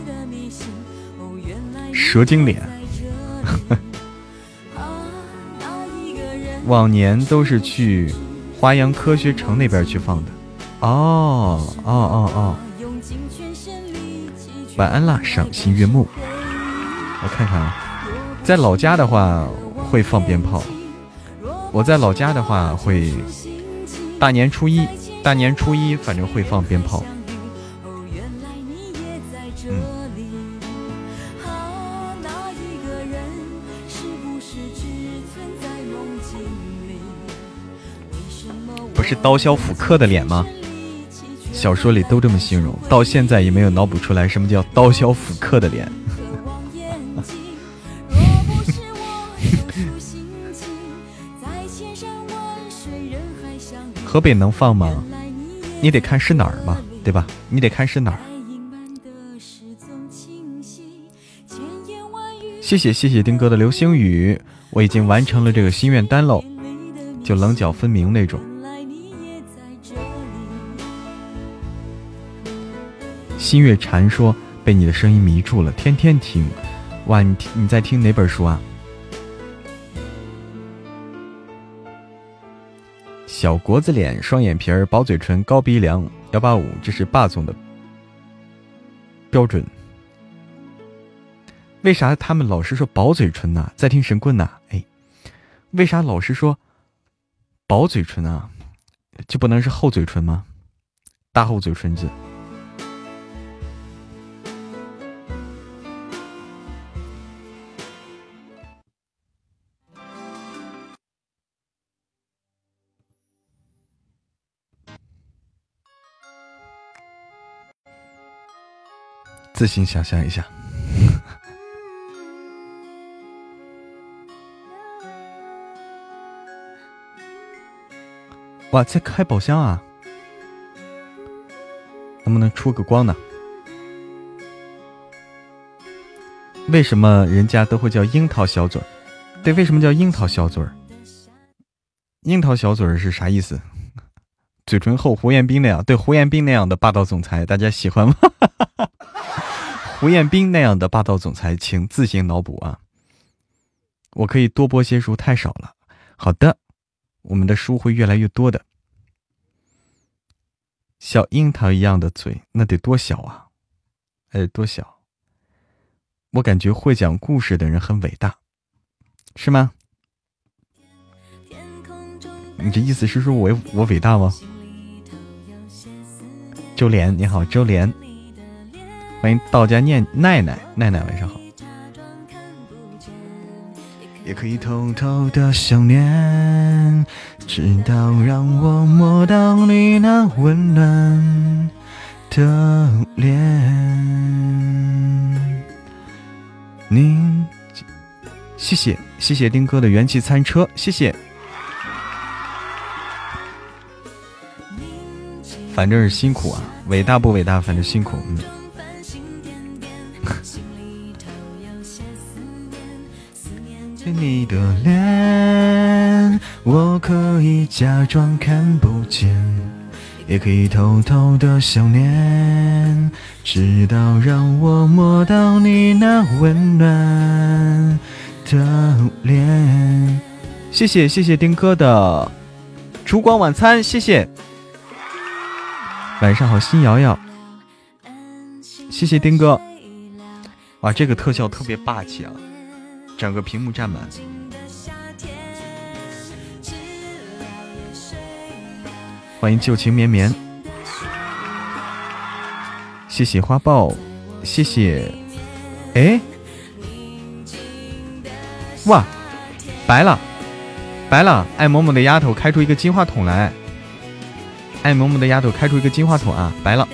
蛇精脸，[LAUGHS] 往年都是去华阳科学城那边去放的。哦，哦，哦，哦。晚安啦，赏心悦目。我看看啊，在老家的话会放鞭炮。我在老家的话会大年初一，大年初一反正会放鞭炮。嗯。不是刀削斧刻的脸吗？小说里都这么形容，到现在也没有脑补出来什么叫刀削斧刻的脸。河北能放吗？你得看是哪儿嘛，对吧？你得看是哪儿。谢谢谢谢丁哥的流星雨，我已经完成了这个心愿单喽，就棱角分明那种。心月禅说：“被你的声音迷住了，天天听。哇，你听你在听哪本书啊？小国字脸，双眼皮儿，薄嘴唇，高鼻梁，幺八五，这是霸总的标准。为啥他们老是说薄嘴唇呢？在听神棍呢？哎，为啥老是说薄嘴唇啊？就不能是厚嘴唇吗？大厚嘴唇子。”自行想象一下。[LAUGHS] 哇在开宝箱啊？能不能出个光呢？为什么人家都会叫樱桃小嘴儿？对为什么叫樱桃小嘴儿？樱桃小嘴儿是啥意思？嘴唇厚胡彦斌那样对胡彦斌那样的霸道总裁大家喜欢吗？哈哈哈哈胡彦斌那样的霸道总裁，请自行脑补啊！我可以多播些书，太少了。好的，我们的书会越来越多的。小樱桃一样的嘴，那得多小啊？哎，多小？我感觉会讲故事的人很伟大，是吗？你这意思是说我我伟大吗？周莲你好，周莲，欢迎道家念奈奈奈奈晚上好。也可以偷偷的想念，直到让我摸到你那温暖的脸。您，谢谢谢谢丁哥的元气餐车，谢谢。反正是辛苦啊，伟大不伟大，反正辛苦，嗯。你的脸，我可以假装看不见，也可以偷偷的想念，直到让我摸到你那温暖的脸。谢谢谢谢丁哥的烛光晚餐，谢谢。晚上好，新瑶瑶。谢谢丁哥。哇，这个特效特别霸气啊！整个屏幕占满，欢迎旧情绵绵，谢谢花豹，谢谢，哎，哇，白了，白了，爱某某的丫头开出一个金话筒来，爱某某的丫头开出一个金话筒啊，白了。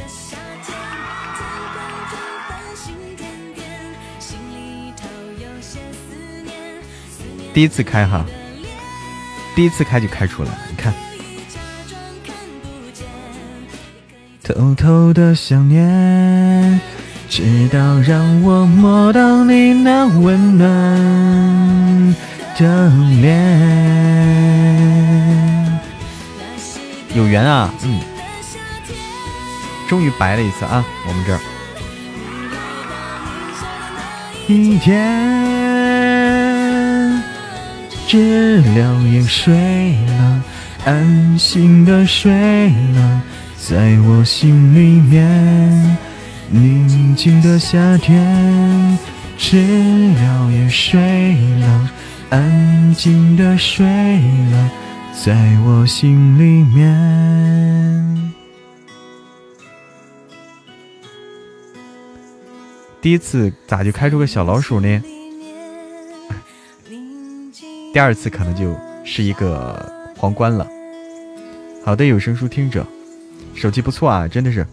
第一次开哈，第一次开就开出来了，你看。偷偷的想念，直到让我摸到你那温暖的脸。有缘啊，嗯，终于白了一次啊，我们这儿。一天。知了也睡了，安心的睡了，在我心里面。宁静的夏天，知了也睡了，安静的睡了，在我心里面。第一次咋就开出个小老鼠呢？第二次可能就是一个皇冠了。好的，有声书听者，手机不错啊，真的是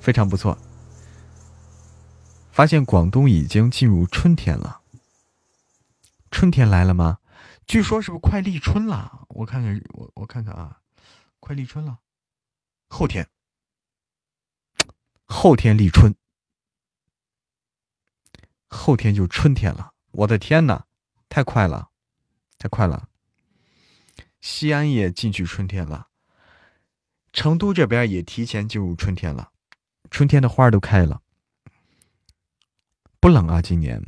非常不错。发现广东已经进入春天了，春天来了吗？据说是不是快立春了？我看看，我我看看啊，快立春了，后天，后天立春，后天就春天了。我的天哪，太快了！太快了，西安也进去春天了，成都这边也提前进入春天了，春天的花都开了，不冷啊？今年。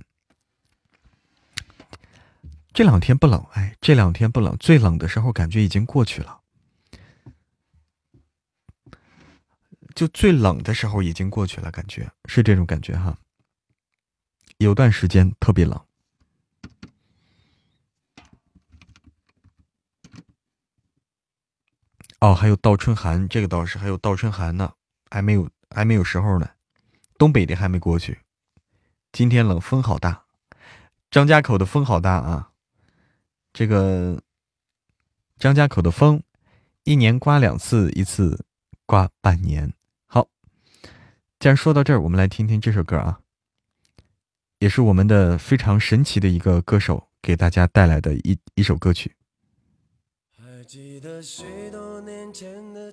这两天不冷，哎，这两天不冷，最冷的时候感觉已经过去了，就最冷的时候已经过去了，感觉是这种感觉哈，有段时间特别冷。哦，还有倒春寒，这个倒是还有倒春寒呢，还没有还没有时候呢，东北的还没过去。今天冷，风好大，张家口的风好大啊！这个张家口的风，一年刮两次，一次刮半年。好，既然说到这儿，我们来听听这首歌啊，也是我们的非常神奇的一个歌手给大家带来的一一首歌曲。还记得谁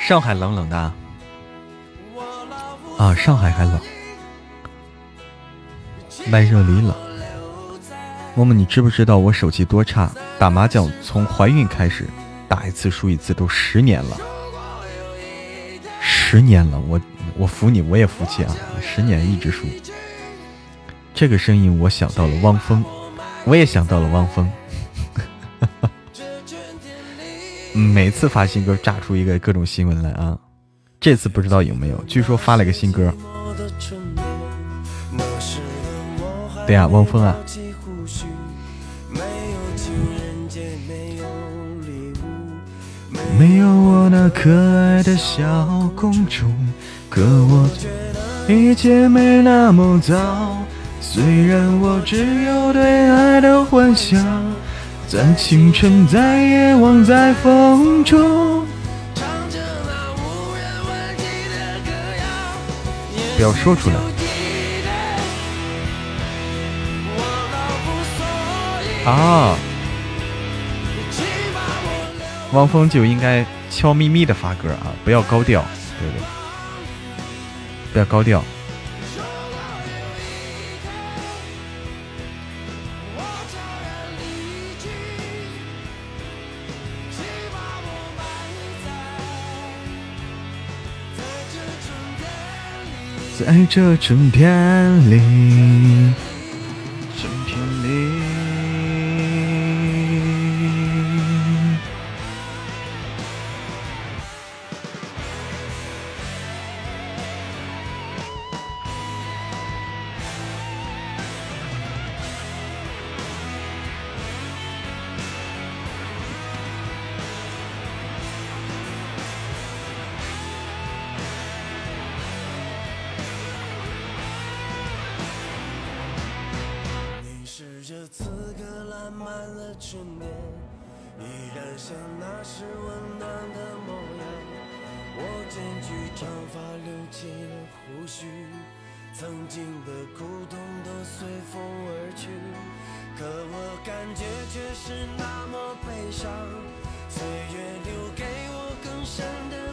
上海冷冷的啊，上海还冷，麦热里冷。默默，你知不知道我手气多差？打麻将从怀孕开始，打一次输一次，都十年了，十年了，我我服你，我也服气啊，十年一直输。这个声音我想到了汪峰，我也想到了汪峰。每次发新歌炸出一个各种新闻来啊！这次不知道有没有，据说发了个新歌。对呀，汪峰啊。没有我那可爱的小公主，可我觉得一切没那么糟。虽然我只有对爱的幻想，在清晨，在夜望，在风中，不要说出来。啊，汪峰就应该悄咪咪的发歌啊，不要高调，对不对，不要高调。在这春天里。心的苦痛都随风而去可我感觉却是那么悲伤。岁月留给我更深的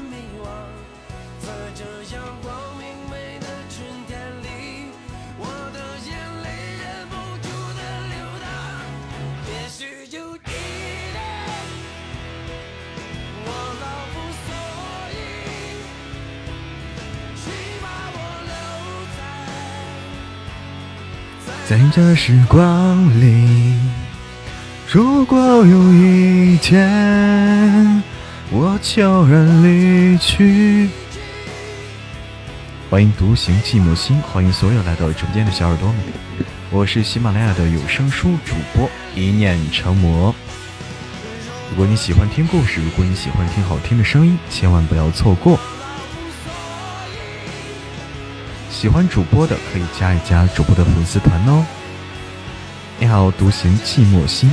在这时光里，如果有一天我悄然离去，欢迎独行寂寞心，欢迎所有来到直播间的小耳朵们，我是喜马拉雅的有声书主播一念成魔。如果你喜欢听故事，如果你喜欢听好听的声音，千万不要错过。喜欢主播的可以加一加主播的粉丝团哦。你好，独行寂寞心。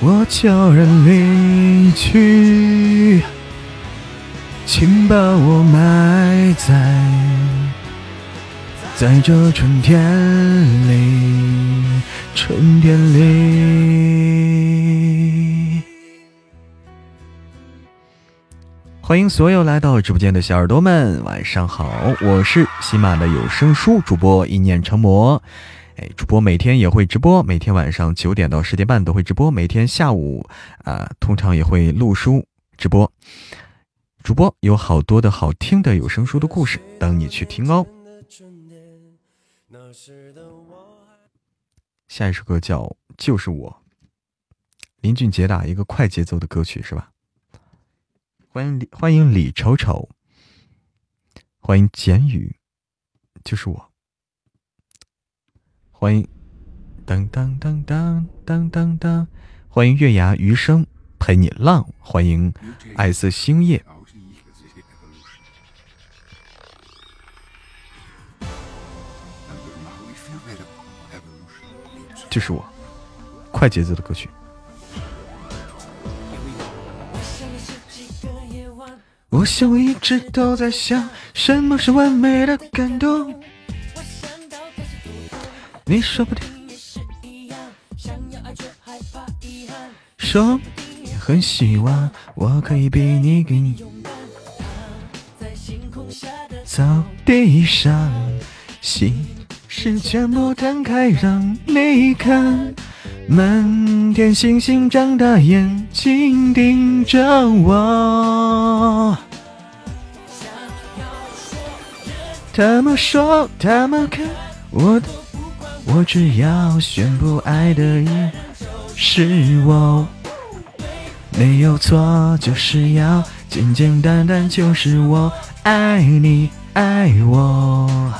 我悄然离去，请把我埋在在这春天里，春天里。欢迎所有来到直播间的小耳朵们，晚上好！我是喜马的有声书主播一念成魔。哎，主播每天也会直播，每天晚上九点到十点半都会直播，每天下午啊，通常也会录书直播。主播有好多的好听的有声书的故事等你去听哦。下一首歌叫《就是我》，林俊杰的一个快节奏的歌曲是吧？欢迎李，欢迎李丑丑，欢迎简语，就是我。欢迎当当当当当当当，欢迎月牙余生陪你浪，欢迎爱色星夜。就是我快节奏的歌曲。我想我一直都在想，什么是完美的感动？你说不定。说也很希望我可以比你更勇敢。在星空下的草地上，心事全部摊开让你看，满天星星张大眼睛盯着我。他们说，他们看，我我只要宣布爱的人是我。没有错，就是要简简单单，就是我爱你爱我，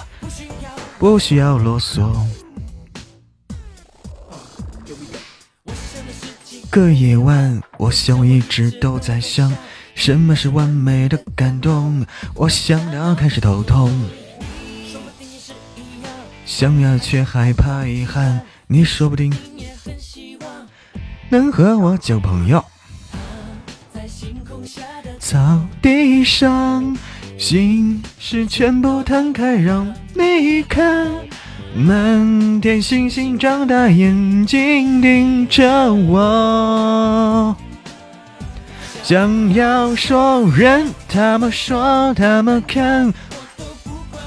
不需要啰嗦。个夜晚，我想我一直都在想，什么是完美的感动？我想到开始头痛，想要却害怕遗憾。你说不定也很希望能和我交朋友。在星空下的草地上，心事全部摊开让你看，满天星星张大眼睛盯着我，想要说人，他们说他们看，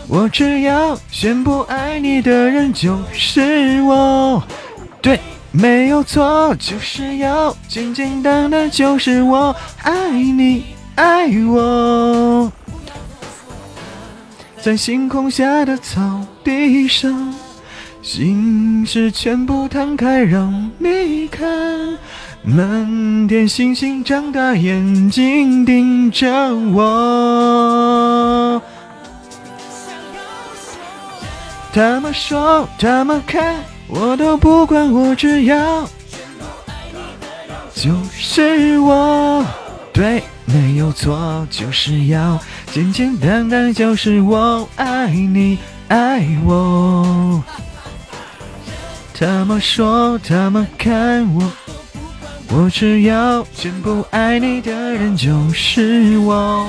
我只要宣布爱你的人就是我，对。没有错，就是要简简单单，就是我。爱你爱我，在星空下的草地上，心事全部摊开让你看，满天星星张大眼睛盯着我，他们说，他们看。我都不管，我只要就是我，对，没有错，就是要简简单单，就是我爱你爱我。他们说，他们看我，我只要全部爱你的人就是我，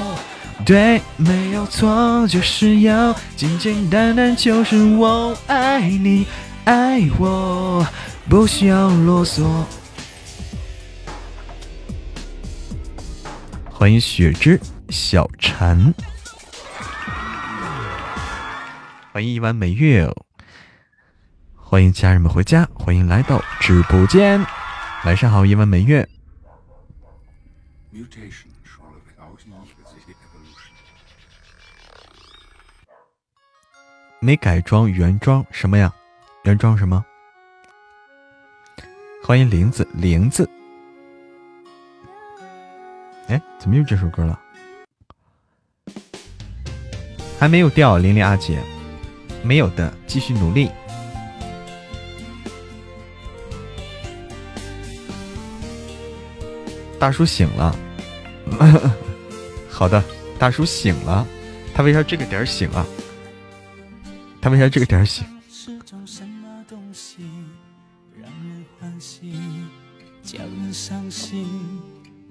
对，没有错，就是要简简单单，就是我爱你。爱我，不需要啰嗦。欢迎雪之小陈，欢迎一弯美月，欢迎家人们回家，欢迎来到直播间。晚上好，一弯美月。没改装原装什么呀？原装什么？欢迎林子林子。哎，怎么又这首歌了？还没有掉，玲玲阿姐，没有的，继续努力。大叔醒了，[LAUGHS] 好的，大叔醒了。他为啥这个点醒啊？他为啥这个点醒？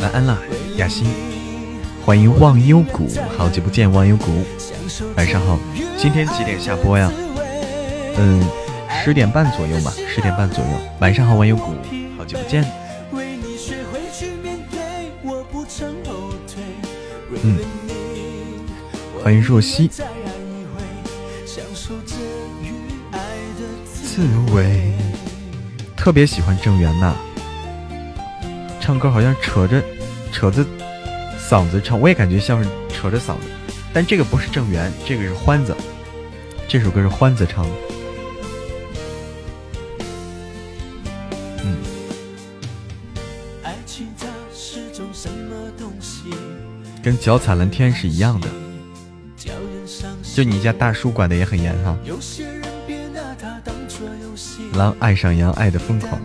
晚安了，雅欣。欢迎忘忧谷，好久不见，忘忧谷。晚上好，今天几点下播呀？嗯，十点半左右吧，十点半左右。晚上好，忘忧谷，好久不见。欢迎若曦。滋味，特别喜欢郑源呐，唱歌好像扯着扯着嗓子唱，我也感觉像是扯着嗓子，但这个不是郑源，这个是欢子，这首歌是欢子唱的。嗯，跟脚踩蓝天是一样的，就你家大叔管的也很严哈。狼爱上羊，爱的疯狂。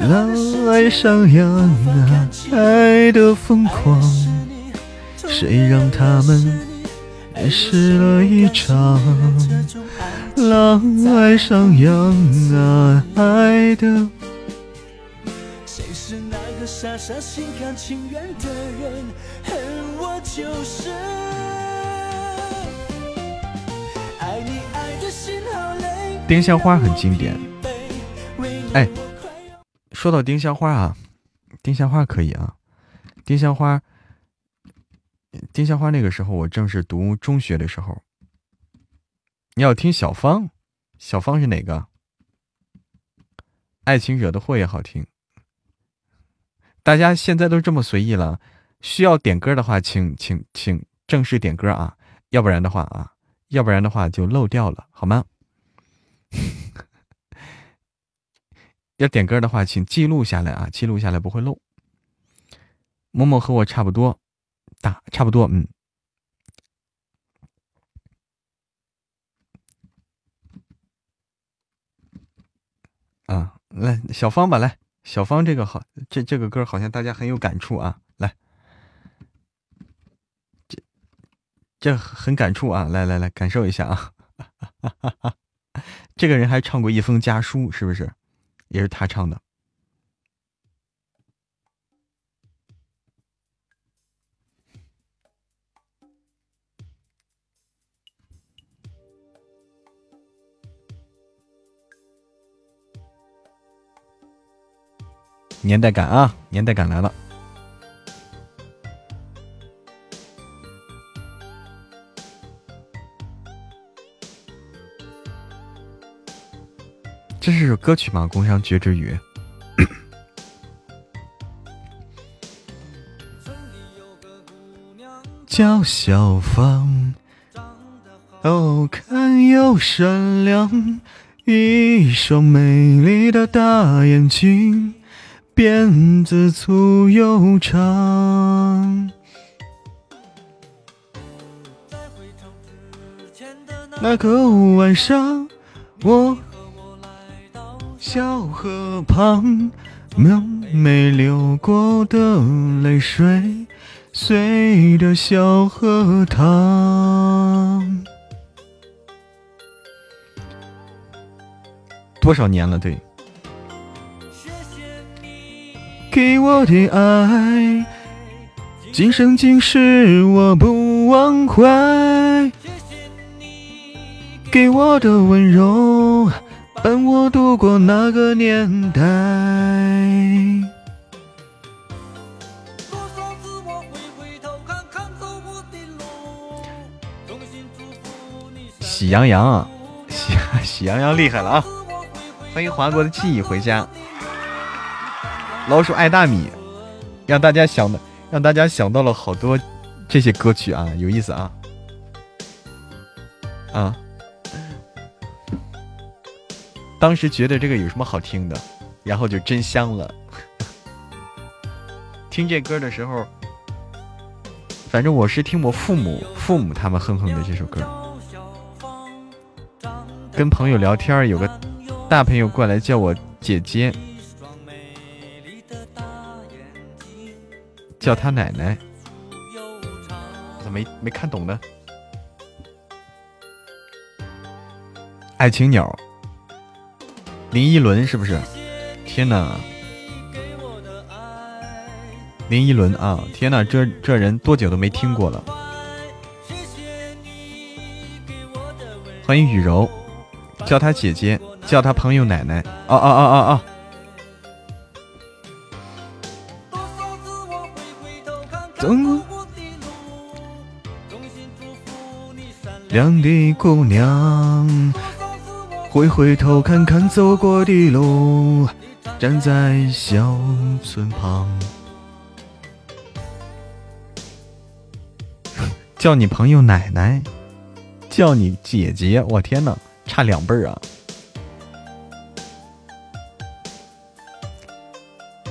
狼爱上羊啊，爱的疯狂。谁让他们试了一场？狼爱上羊啊，爱的。谁是那个傻傻心甘情愿的人？恨我就是。丁香花很经典，哎，说到丁香花啊，丁香花可以啊，丁香花，丁香花那个时候我正是读中学的时候，你要听小芳，小芳是哪个？爱情惹的祸也好听，大家现在都这么随意了，需要点歌的话，请请请正式点歌啊，要不然的话啊，要不然的话就漏掉了，好吗？[LAUGHS] 要点歌的话，请记录下来啊！记录下来不会漏。某某和我差不多大，差不多，嗯。啊，来小芳吧，来小芳，这个好，这这个歌好像大家很有感触啊！来，这这很感触啊！来来来，感受一下啊！[LAUGHS] 这个人还唱过一封家书，是不是？也是他唱的。年代感啊，年代感来了。这是歌曲吗？宫商角之语。叫小芳，好看又善良，一双美丽的大眼睛，辫子粗又长。那个晚上，我。小河旁，梦没流过的泪水，随着小河淌。多少年了？对。给我的爱，今生今世我不忘怀。给我的温柔。伴我度过那个年代。喜羊羊啊，喜喜羊羊厉害了啊！欢迎华国的记忆回家。老鼠爱大米，让大家想的，让大家想到了好多这些歌曲啊，有意思啊，啊。当时觉得这个有什么好听的，然后就真香了。[LAUGHS] 听这歌的时候，反正我是听我父母父母他们哼哼的这首歌。跟朋友聊天，有个大朋友过来叫我姐姐，叫他奶奶，怎么没没看懂呢？爱情鸟。林依轮是不是？天哪！林依轮啊，天哪，这这人多久都没听过了。欢迎雨柔，叫她姐姐，叫她朋友奶奶。哦哦哦哦等亮的姑娘，回回头看看走过的路，站在小村旁。[LAUGHS] 叫你朋友奶奶，叫你姐姐，我天哪，差两辈儿啊！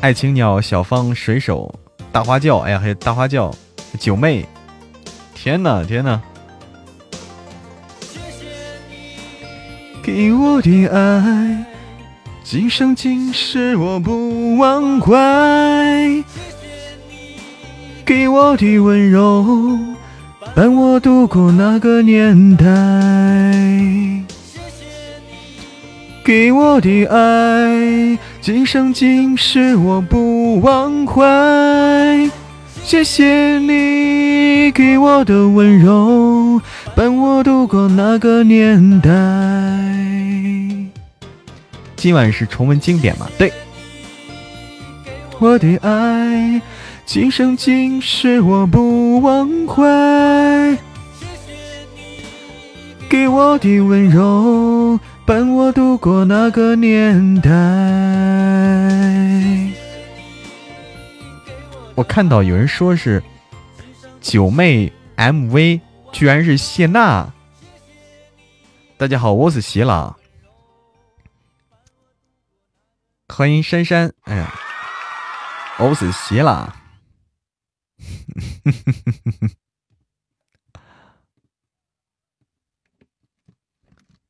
爱情鸟、小芳、水手、大花轿，哎呀，还有大花轿、九妹，天哪，天哪！给我的爱，今生今世我不忘怀。给我的温柔，伴我度过那个年代。给我的爱，今生今世我不忘怀。谢谢你给我的温柔。伴我度过那个年代。今晚是重温经典吗？对。我的爱，今生今世我不忘怀。给我的温柔，伴我度过那个年代。我看到有人说是九妹 MV。居然是谢娜！大家好，我是谢娜，欢迎珊珊。哎呀，我是谢娜。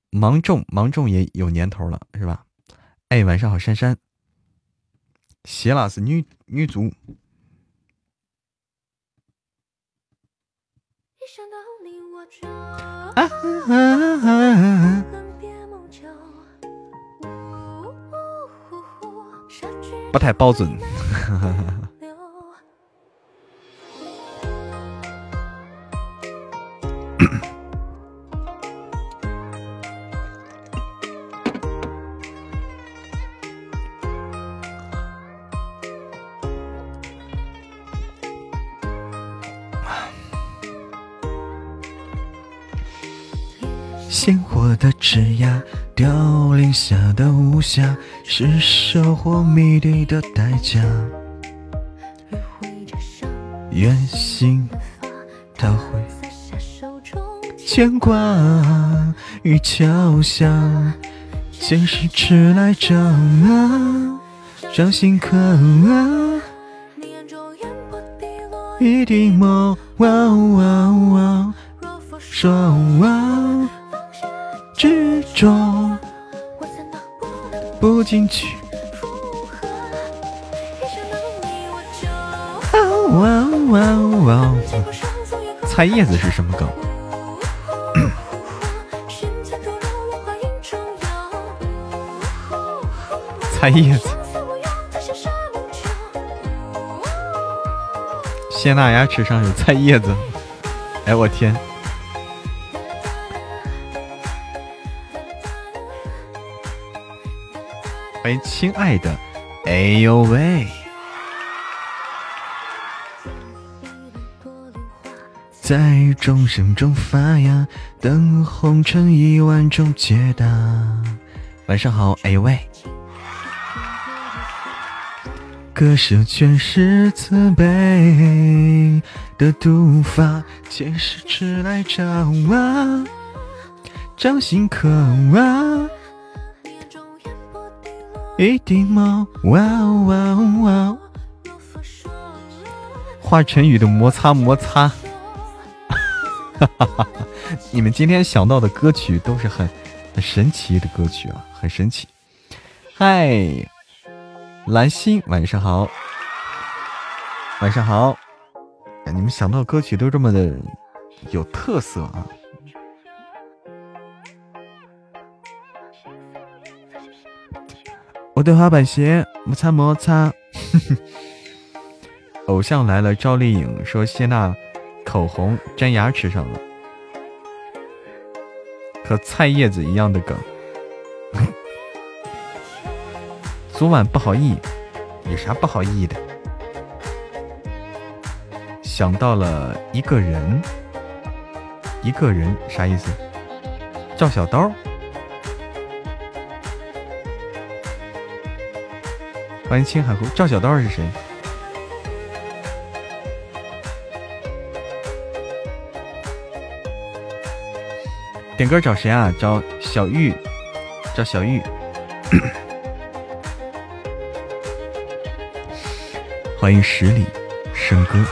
芒种，芒种也有年头了，是吧？哎，晚上好，珊珊。谢啦是女女足。不太保准。鲜活的枝桠，凋零下的无暇，是收获谜底的代价。远行，他会牵挂于桥下，前世迟来找啊，掌心刻啊，一定梦，说。执着，不进去。菜叶子是什么梗？菜叶子。谢娜牙齿上有菜叶子。哎，我天！亲爱的，哎呦喂！在众生中发芽，等红尘一万种解答。晚上好，哎呦喂！歌声全是慈悲的毒法，前世迟来找啊，掌心刻啊。一顶帽，哇哦哇哦哇！哦！华晨宇的摩擦摩擦，哈哈哈哈！你们今天想到的歌曲都是很很神奇的歌曲啊，很神奇。嗨，蓝心，晚上好，晚上好！你们想到歌曲都这么的有特色啊。我的滑板鞋摩擦摩擦，[LAUGHS] 偶像来了。赵丽颖说：“谢娜口红粘牙齿上了，和菜叶子一样的梗。[LAUGHS] ”昨晚不好意，有啥不好意的？想到了一个人，一个人啥意思？赵小刀。欢迎青海湖，赵小刀是谁？点歌找谁啊？找小玉，找小玉。[COUGHS] 欢迎十里笙歌。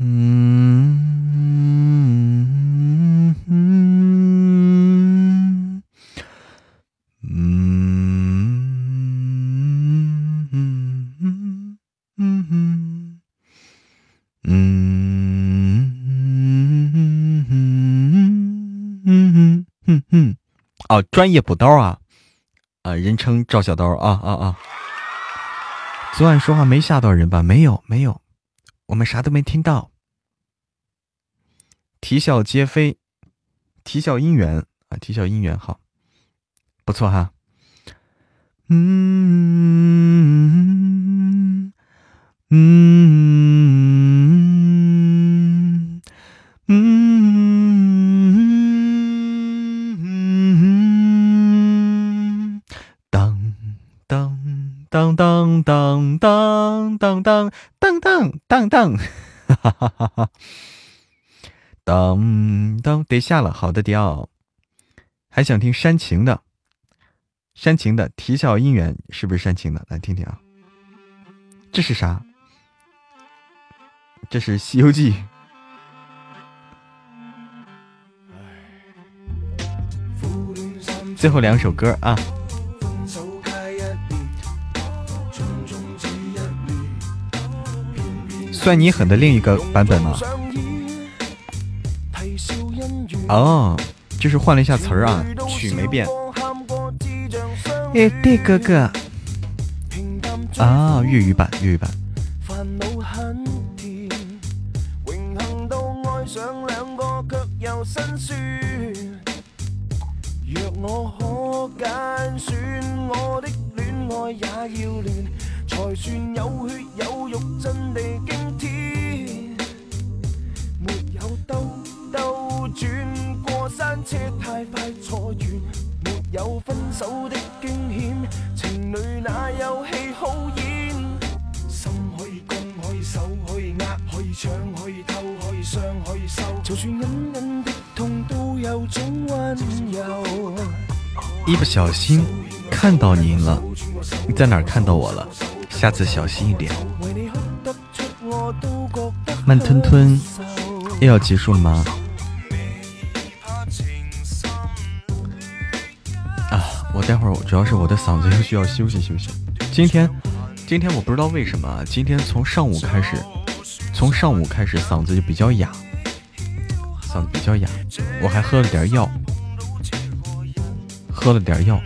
嗯专业补刀啊，啊，人称赵小刀啊啊啊！昨晚说话没吓到人吧？没有没有，我们啥都没听到。啼笑皆非，啼笑姻缘啊，啼笑姻缘好，不错哈。嗯嗯嗯。当当当当当当当，哈哈哈哈哈！当当得下了，好的调，还想听煽情的，煽情的啼笑姻缘是不是煽情的？来听听啊，这是啥？这是《西游记》。最后两首歌啊。算你狠的另一个版本吗？哦，就是换了一下词儿啊，曲没变。哎，对哥哥，啊，粤语版，粤语版。才算有血有肉，真地惊天。没有兜兜转过山车，太快坐完，没有分手的惊险。情侣那有戏好演，心可以攻，可以守，可以握，可以抢，可以偷，可以伤，可以收。就算隐隐的痛，都有种温柔。一不小心看到您了，你在哪看到我了？下次小心一点。慢吞吞又要结束了吗？啊，我待会儿主要是我的嗓子又需要休息休息。今天，今天我不知道为什么，今天从上午开始，从上午开始嗓子就比较哑，嗓子比较哑，我还喝了点药。喝了点药，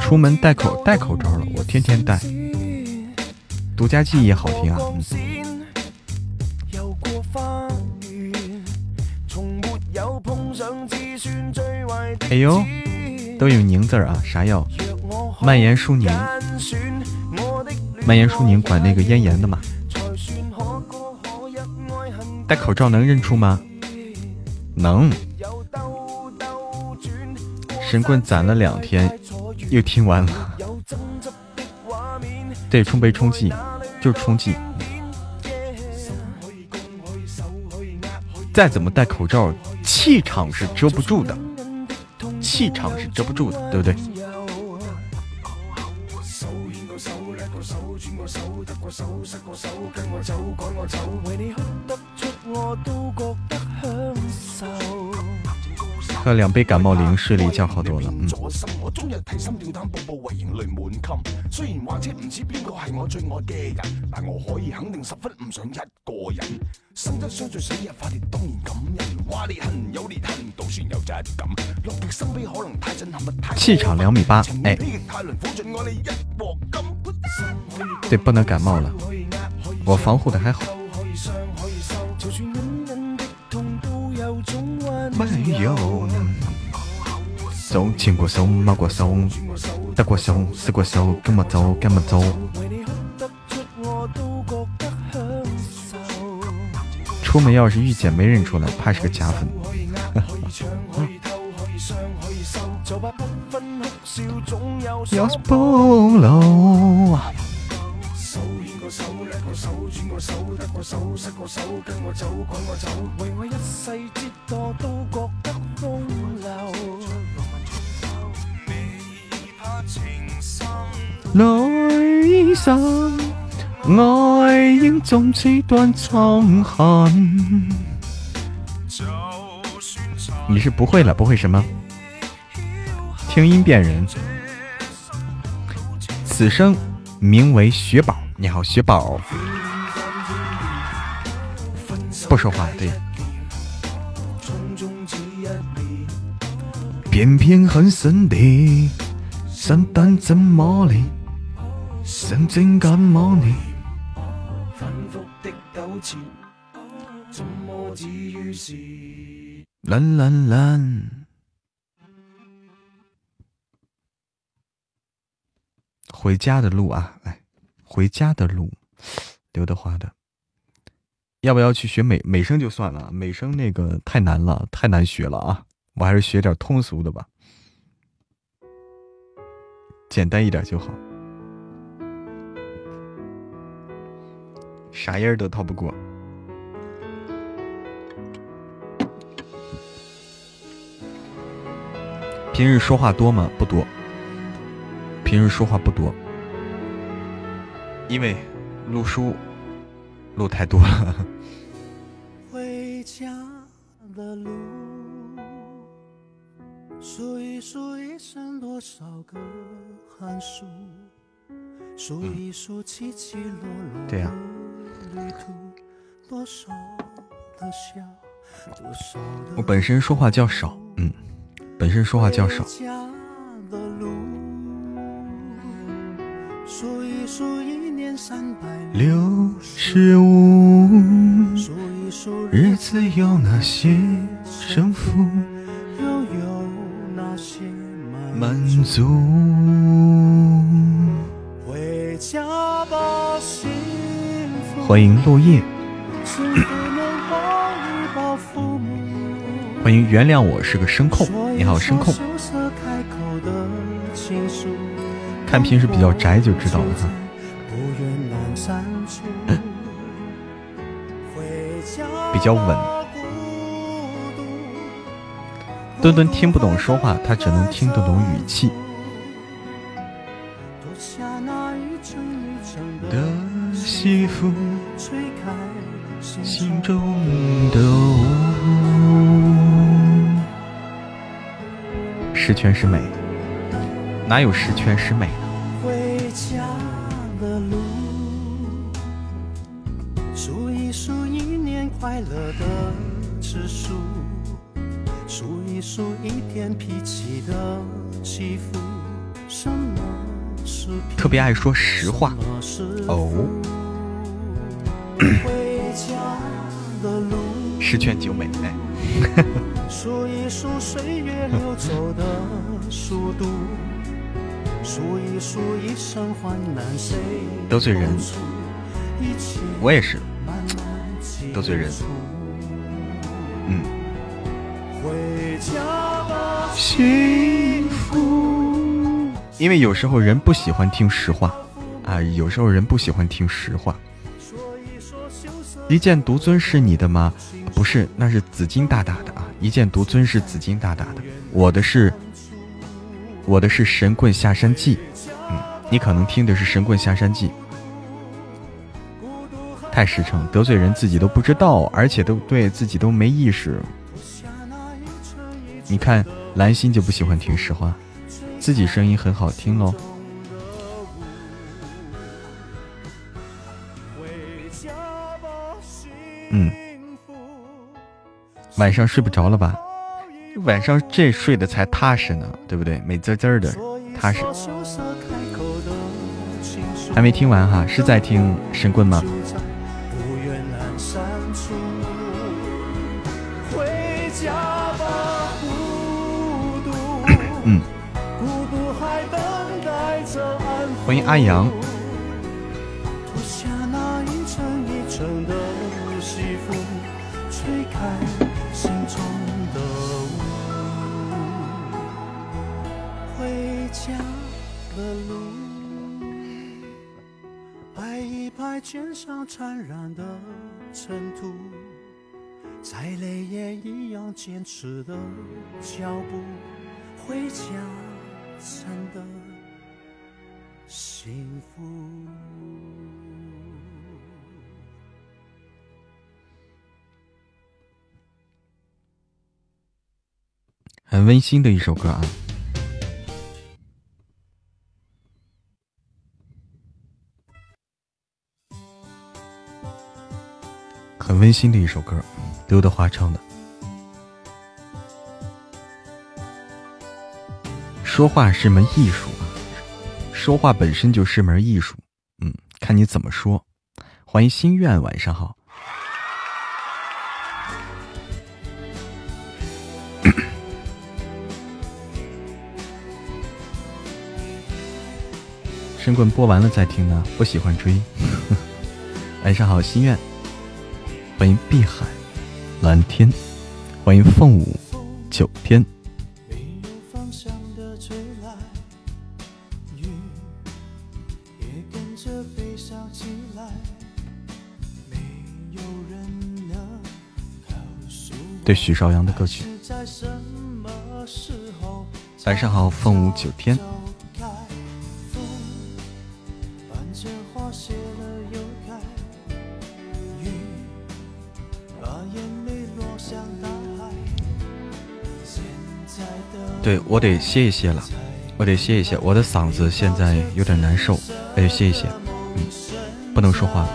出门戴口戴口罩了，我天天戴。独家记忆好听啊！哎呦，都有宁字啊！啥药？蔓延舒宁，蔓延舒宁管那个咽炎的嘛。戴口罩能认出吗？能。神棍攒了两天，又听完了。对，冲杯冲气，就是充气。再怎么戴口罩，气场是遮不住的，气场是遮不住的，对不对？喝两杯感冒灵，视力较好多了。嗯。虽然或者唔知边个系我最爱嘅人，但我可以肯定十分唔想一个人。生得相聚死发，当然感人。话有裂痕，都算有责任。落生悲可能太震撼，太气场两米八，哎。对，不能感冒了，我防护的还好。蔓友。手牵过手，摸过手，得过手，失过手，跟么走，跟么走。出门要是遇见没认出来，怕是个假粉。要是不漏。内心爱应终此段沧海。你是不会了，不会什么？听音辨人。此生名为雪宝。你好，雪宝。不说话，对。偏偏很神的圣诞怎么离？深情感冒你。蓝蓝蓝。回家的路啊，来，回家的路，刘德华的。要不要去学美美声就算了，美声那个太难了，太难学了啊。我还是学点通俗的吧，简单一点就好，啥音儿都逃不过。平日说话多吗？不多。平日说话不多，因为录书录太多了。的路。数一数一生多少个寒暑，数一数起起落落的旅途，多少的笑，多少的我本身说话较少，嗯，本身说话较少。数一数一年三百六十五，日子有哪些胜负。又有哪些满足。欢迎落叶，欢迎原谅我是个声控。你好，声控。看平时比较宅就知道了哈。较稳。墩墩听不懂说话，他只能听得懂语气。的西风吹开心中的雾，十全十美，哪有十全十美爱说实话哦。[COUGHS] 十全九美哎。数一数岁月流走的速度，数一数一生患难谁得罪人？我也是得罪人。嗯。幸福，因为有时候人不喜欢听实话啊，有时候人不喜欢听实话。一剑独尊是你的吗？不是，那是紫金大大的啊。一剑独尊是紫金大大的，我的是我的是神棍下山记。嗯，你可能听的是神棍下山记。太实诚，得罪人自己都不知道，而且都对自己都没意识。你看蓝心就不喜欢听实话，自己声音很好听喽。嗯，晚上睡不着了吧？晚上这睡的才踏实呢，对不对？美滋滋的，踏实。还没听完哈，是在听神棍吗？欢迎阿阳。很温馨的一首歌啊。很温馨的一首歌，刘德华唱的。说话是门艺术，说话本身就是门艺术。嗯，看你怎么说。欢迎心愿，晚上好。神棍播完了再听呢，不喜欢追。[LAUGHS] 晚上好，心愿。欢迎碧海蓝天，欢迎凤舞九天。对许绍洋的歌曲。晚上好，凤舞九天。我得歇一歇了，我得歇一歇，我的嗓子现在有点难受，我得歇一歇，嗯，不能说话了，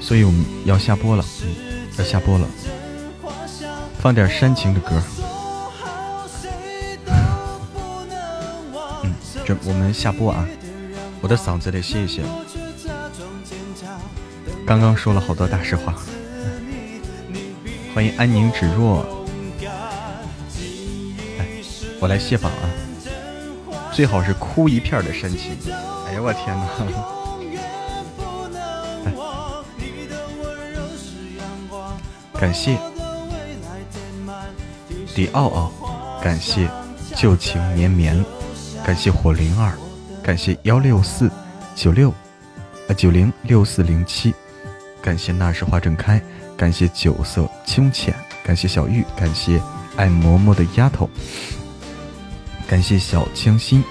所以我们要下播了，嗯，要下播了，放点煽情的歌，嗯，这我们下播啊，我的嗓子得歇一歇，刚刚说了好多大实话，欢迎安宁芷若。我来卸榜啊！最好是哭一片的煽情。哎呀，我天哪！感谢迪奥奥，感谢旧情绵绵，感谢火灵儿，感谢幺六四九六啊九零六四零七，感谢那时花正开，感谢酒色清浅，感谢小玉，感谢爱嬷嬷的丫头。感谢小清新，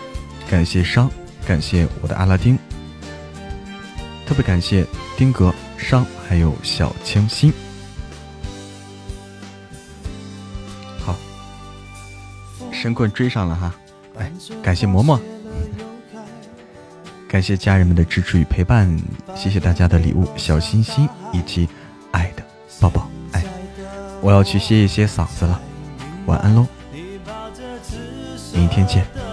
感谢商，感谢我的阿拉丁，特别感谢丁哥、商还有小清新。好，神棍追上了哈！哎，感谢嬷嬷，感谢家人们的支持与陪伴，谢谢大家的礼物、小心心以及爱的抱抱。哎，我要去歇一歇嗓子了，晚安喽。天见。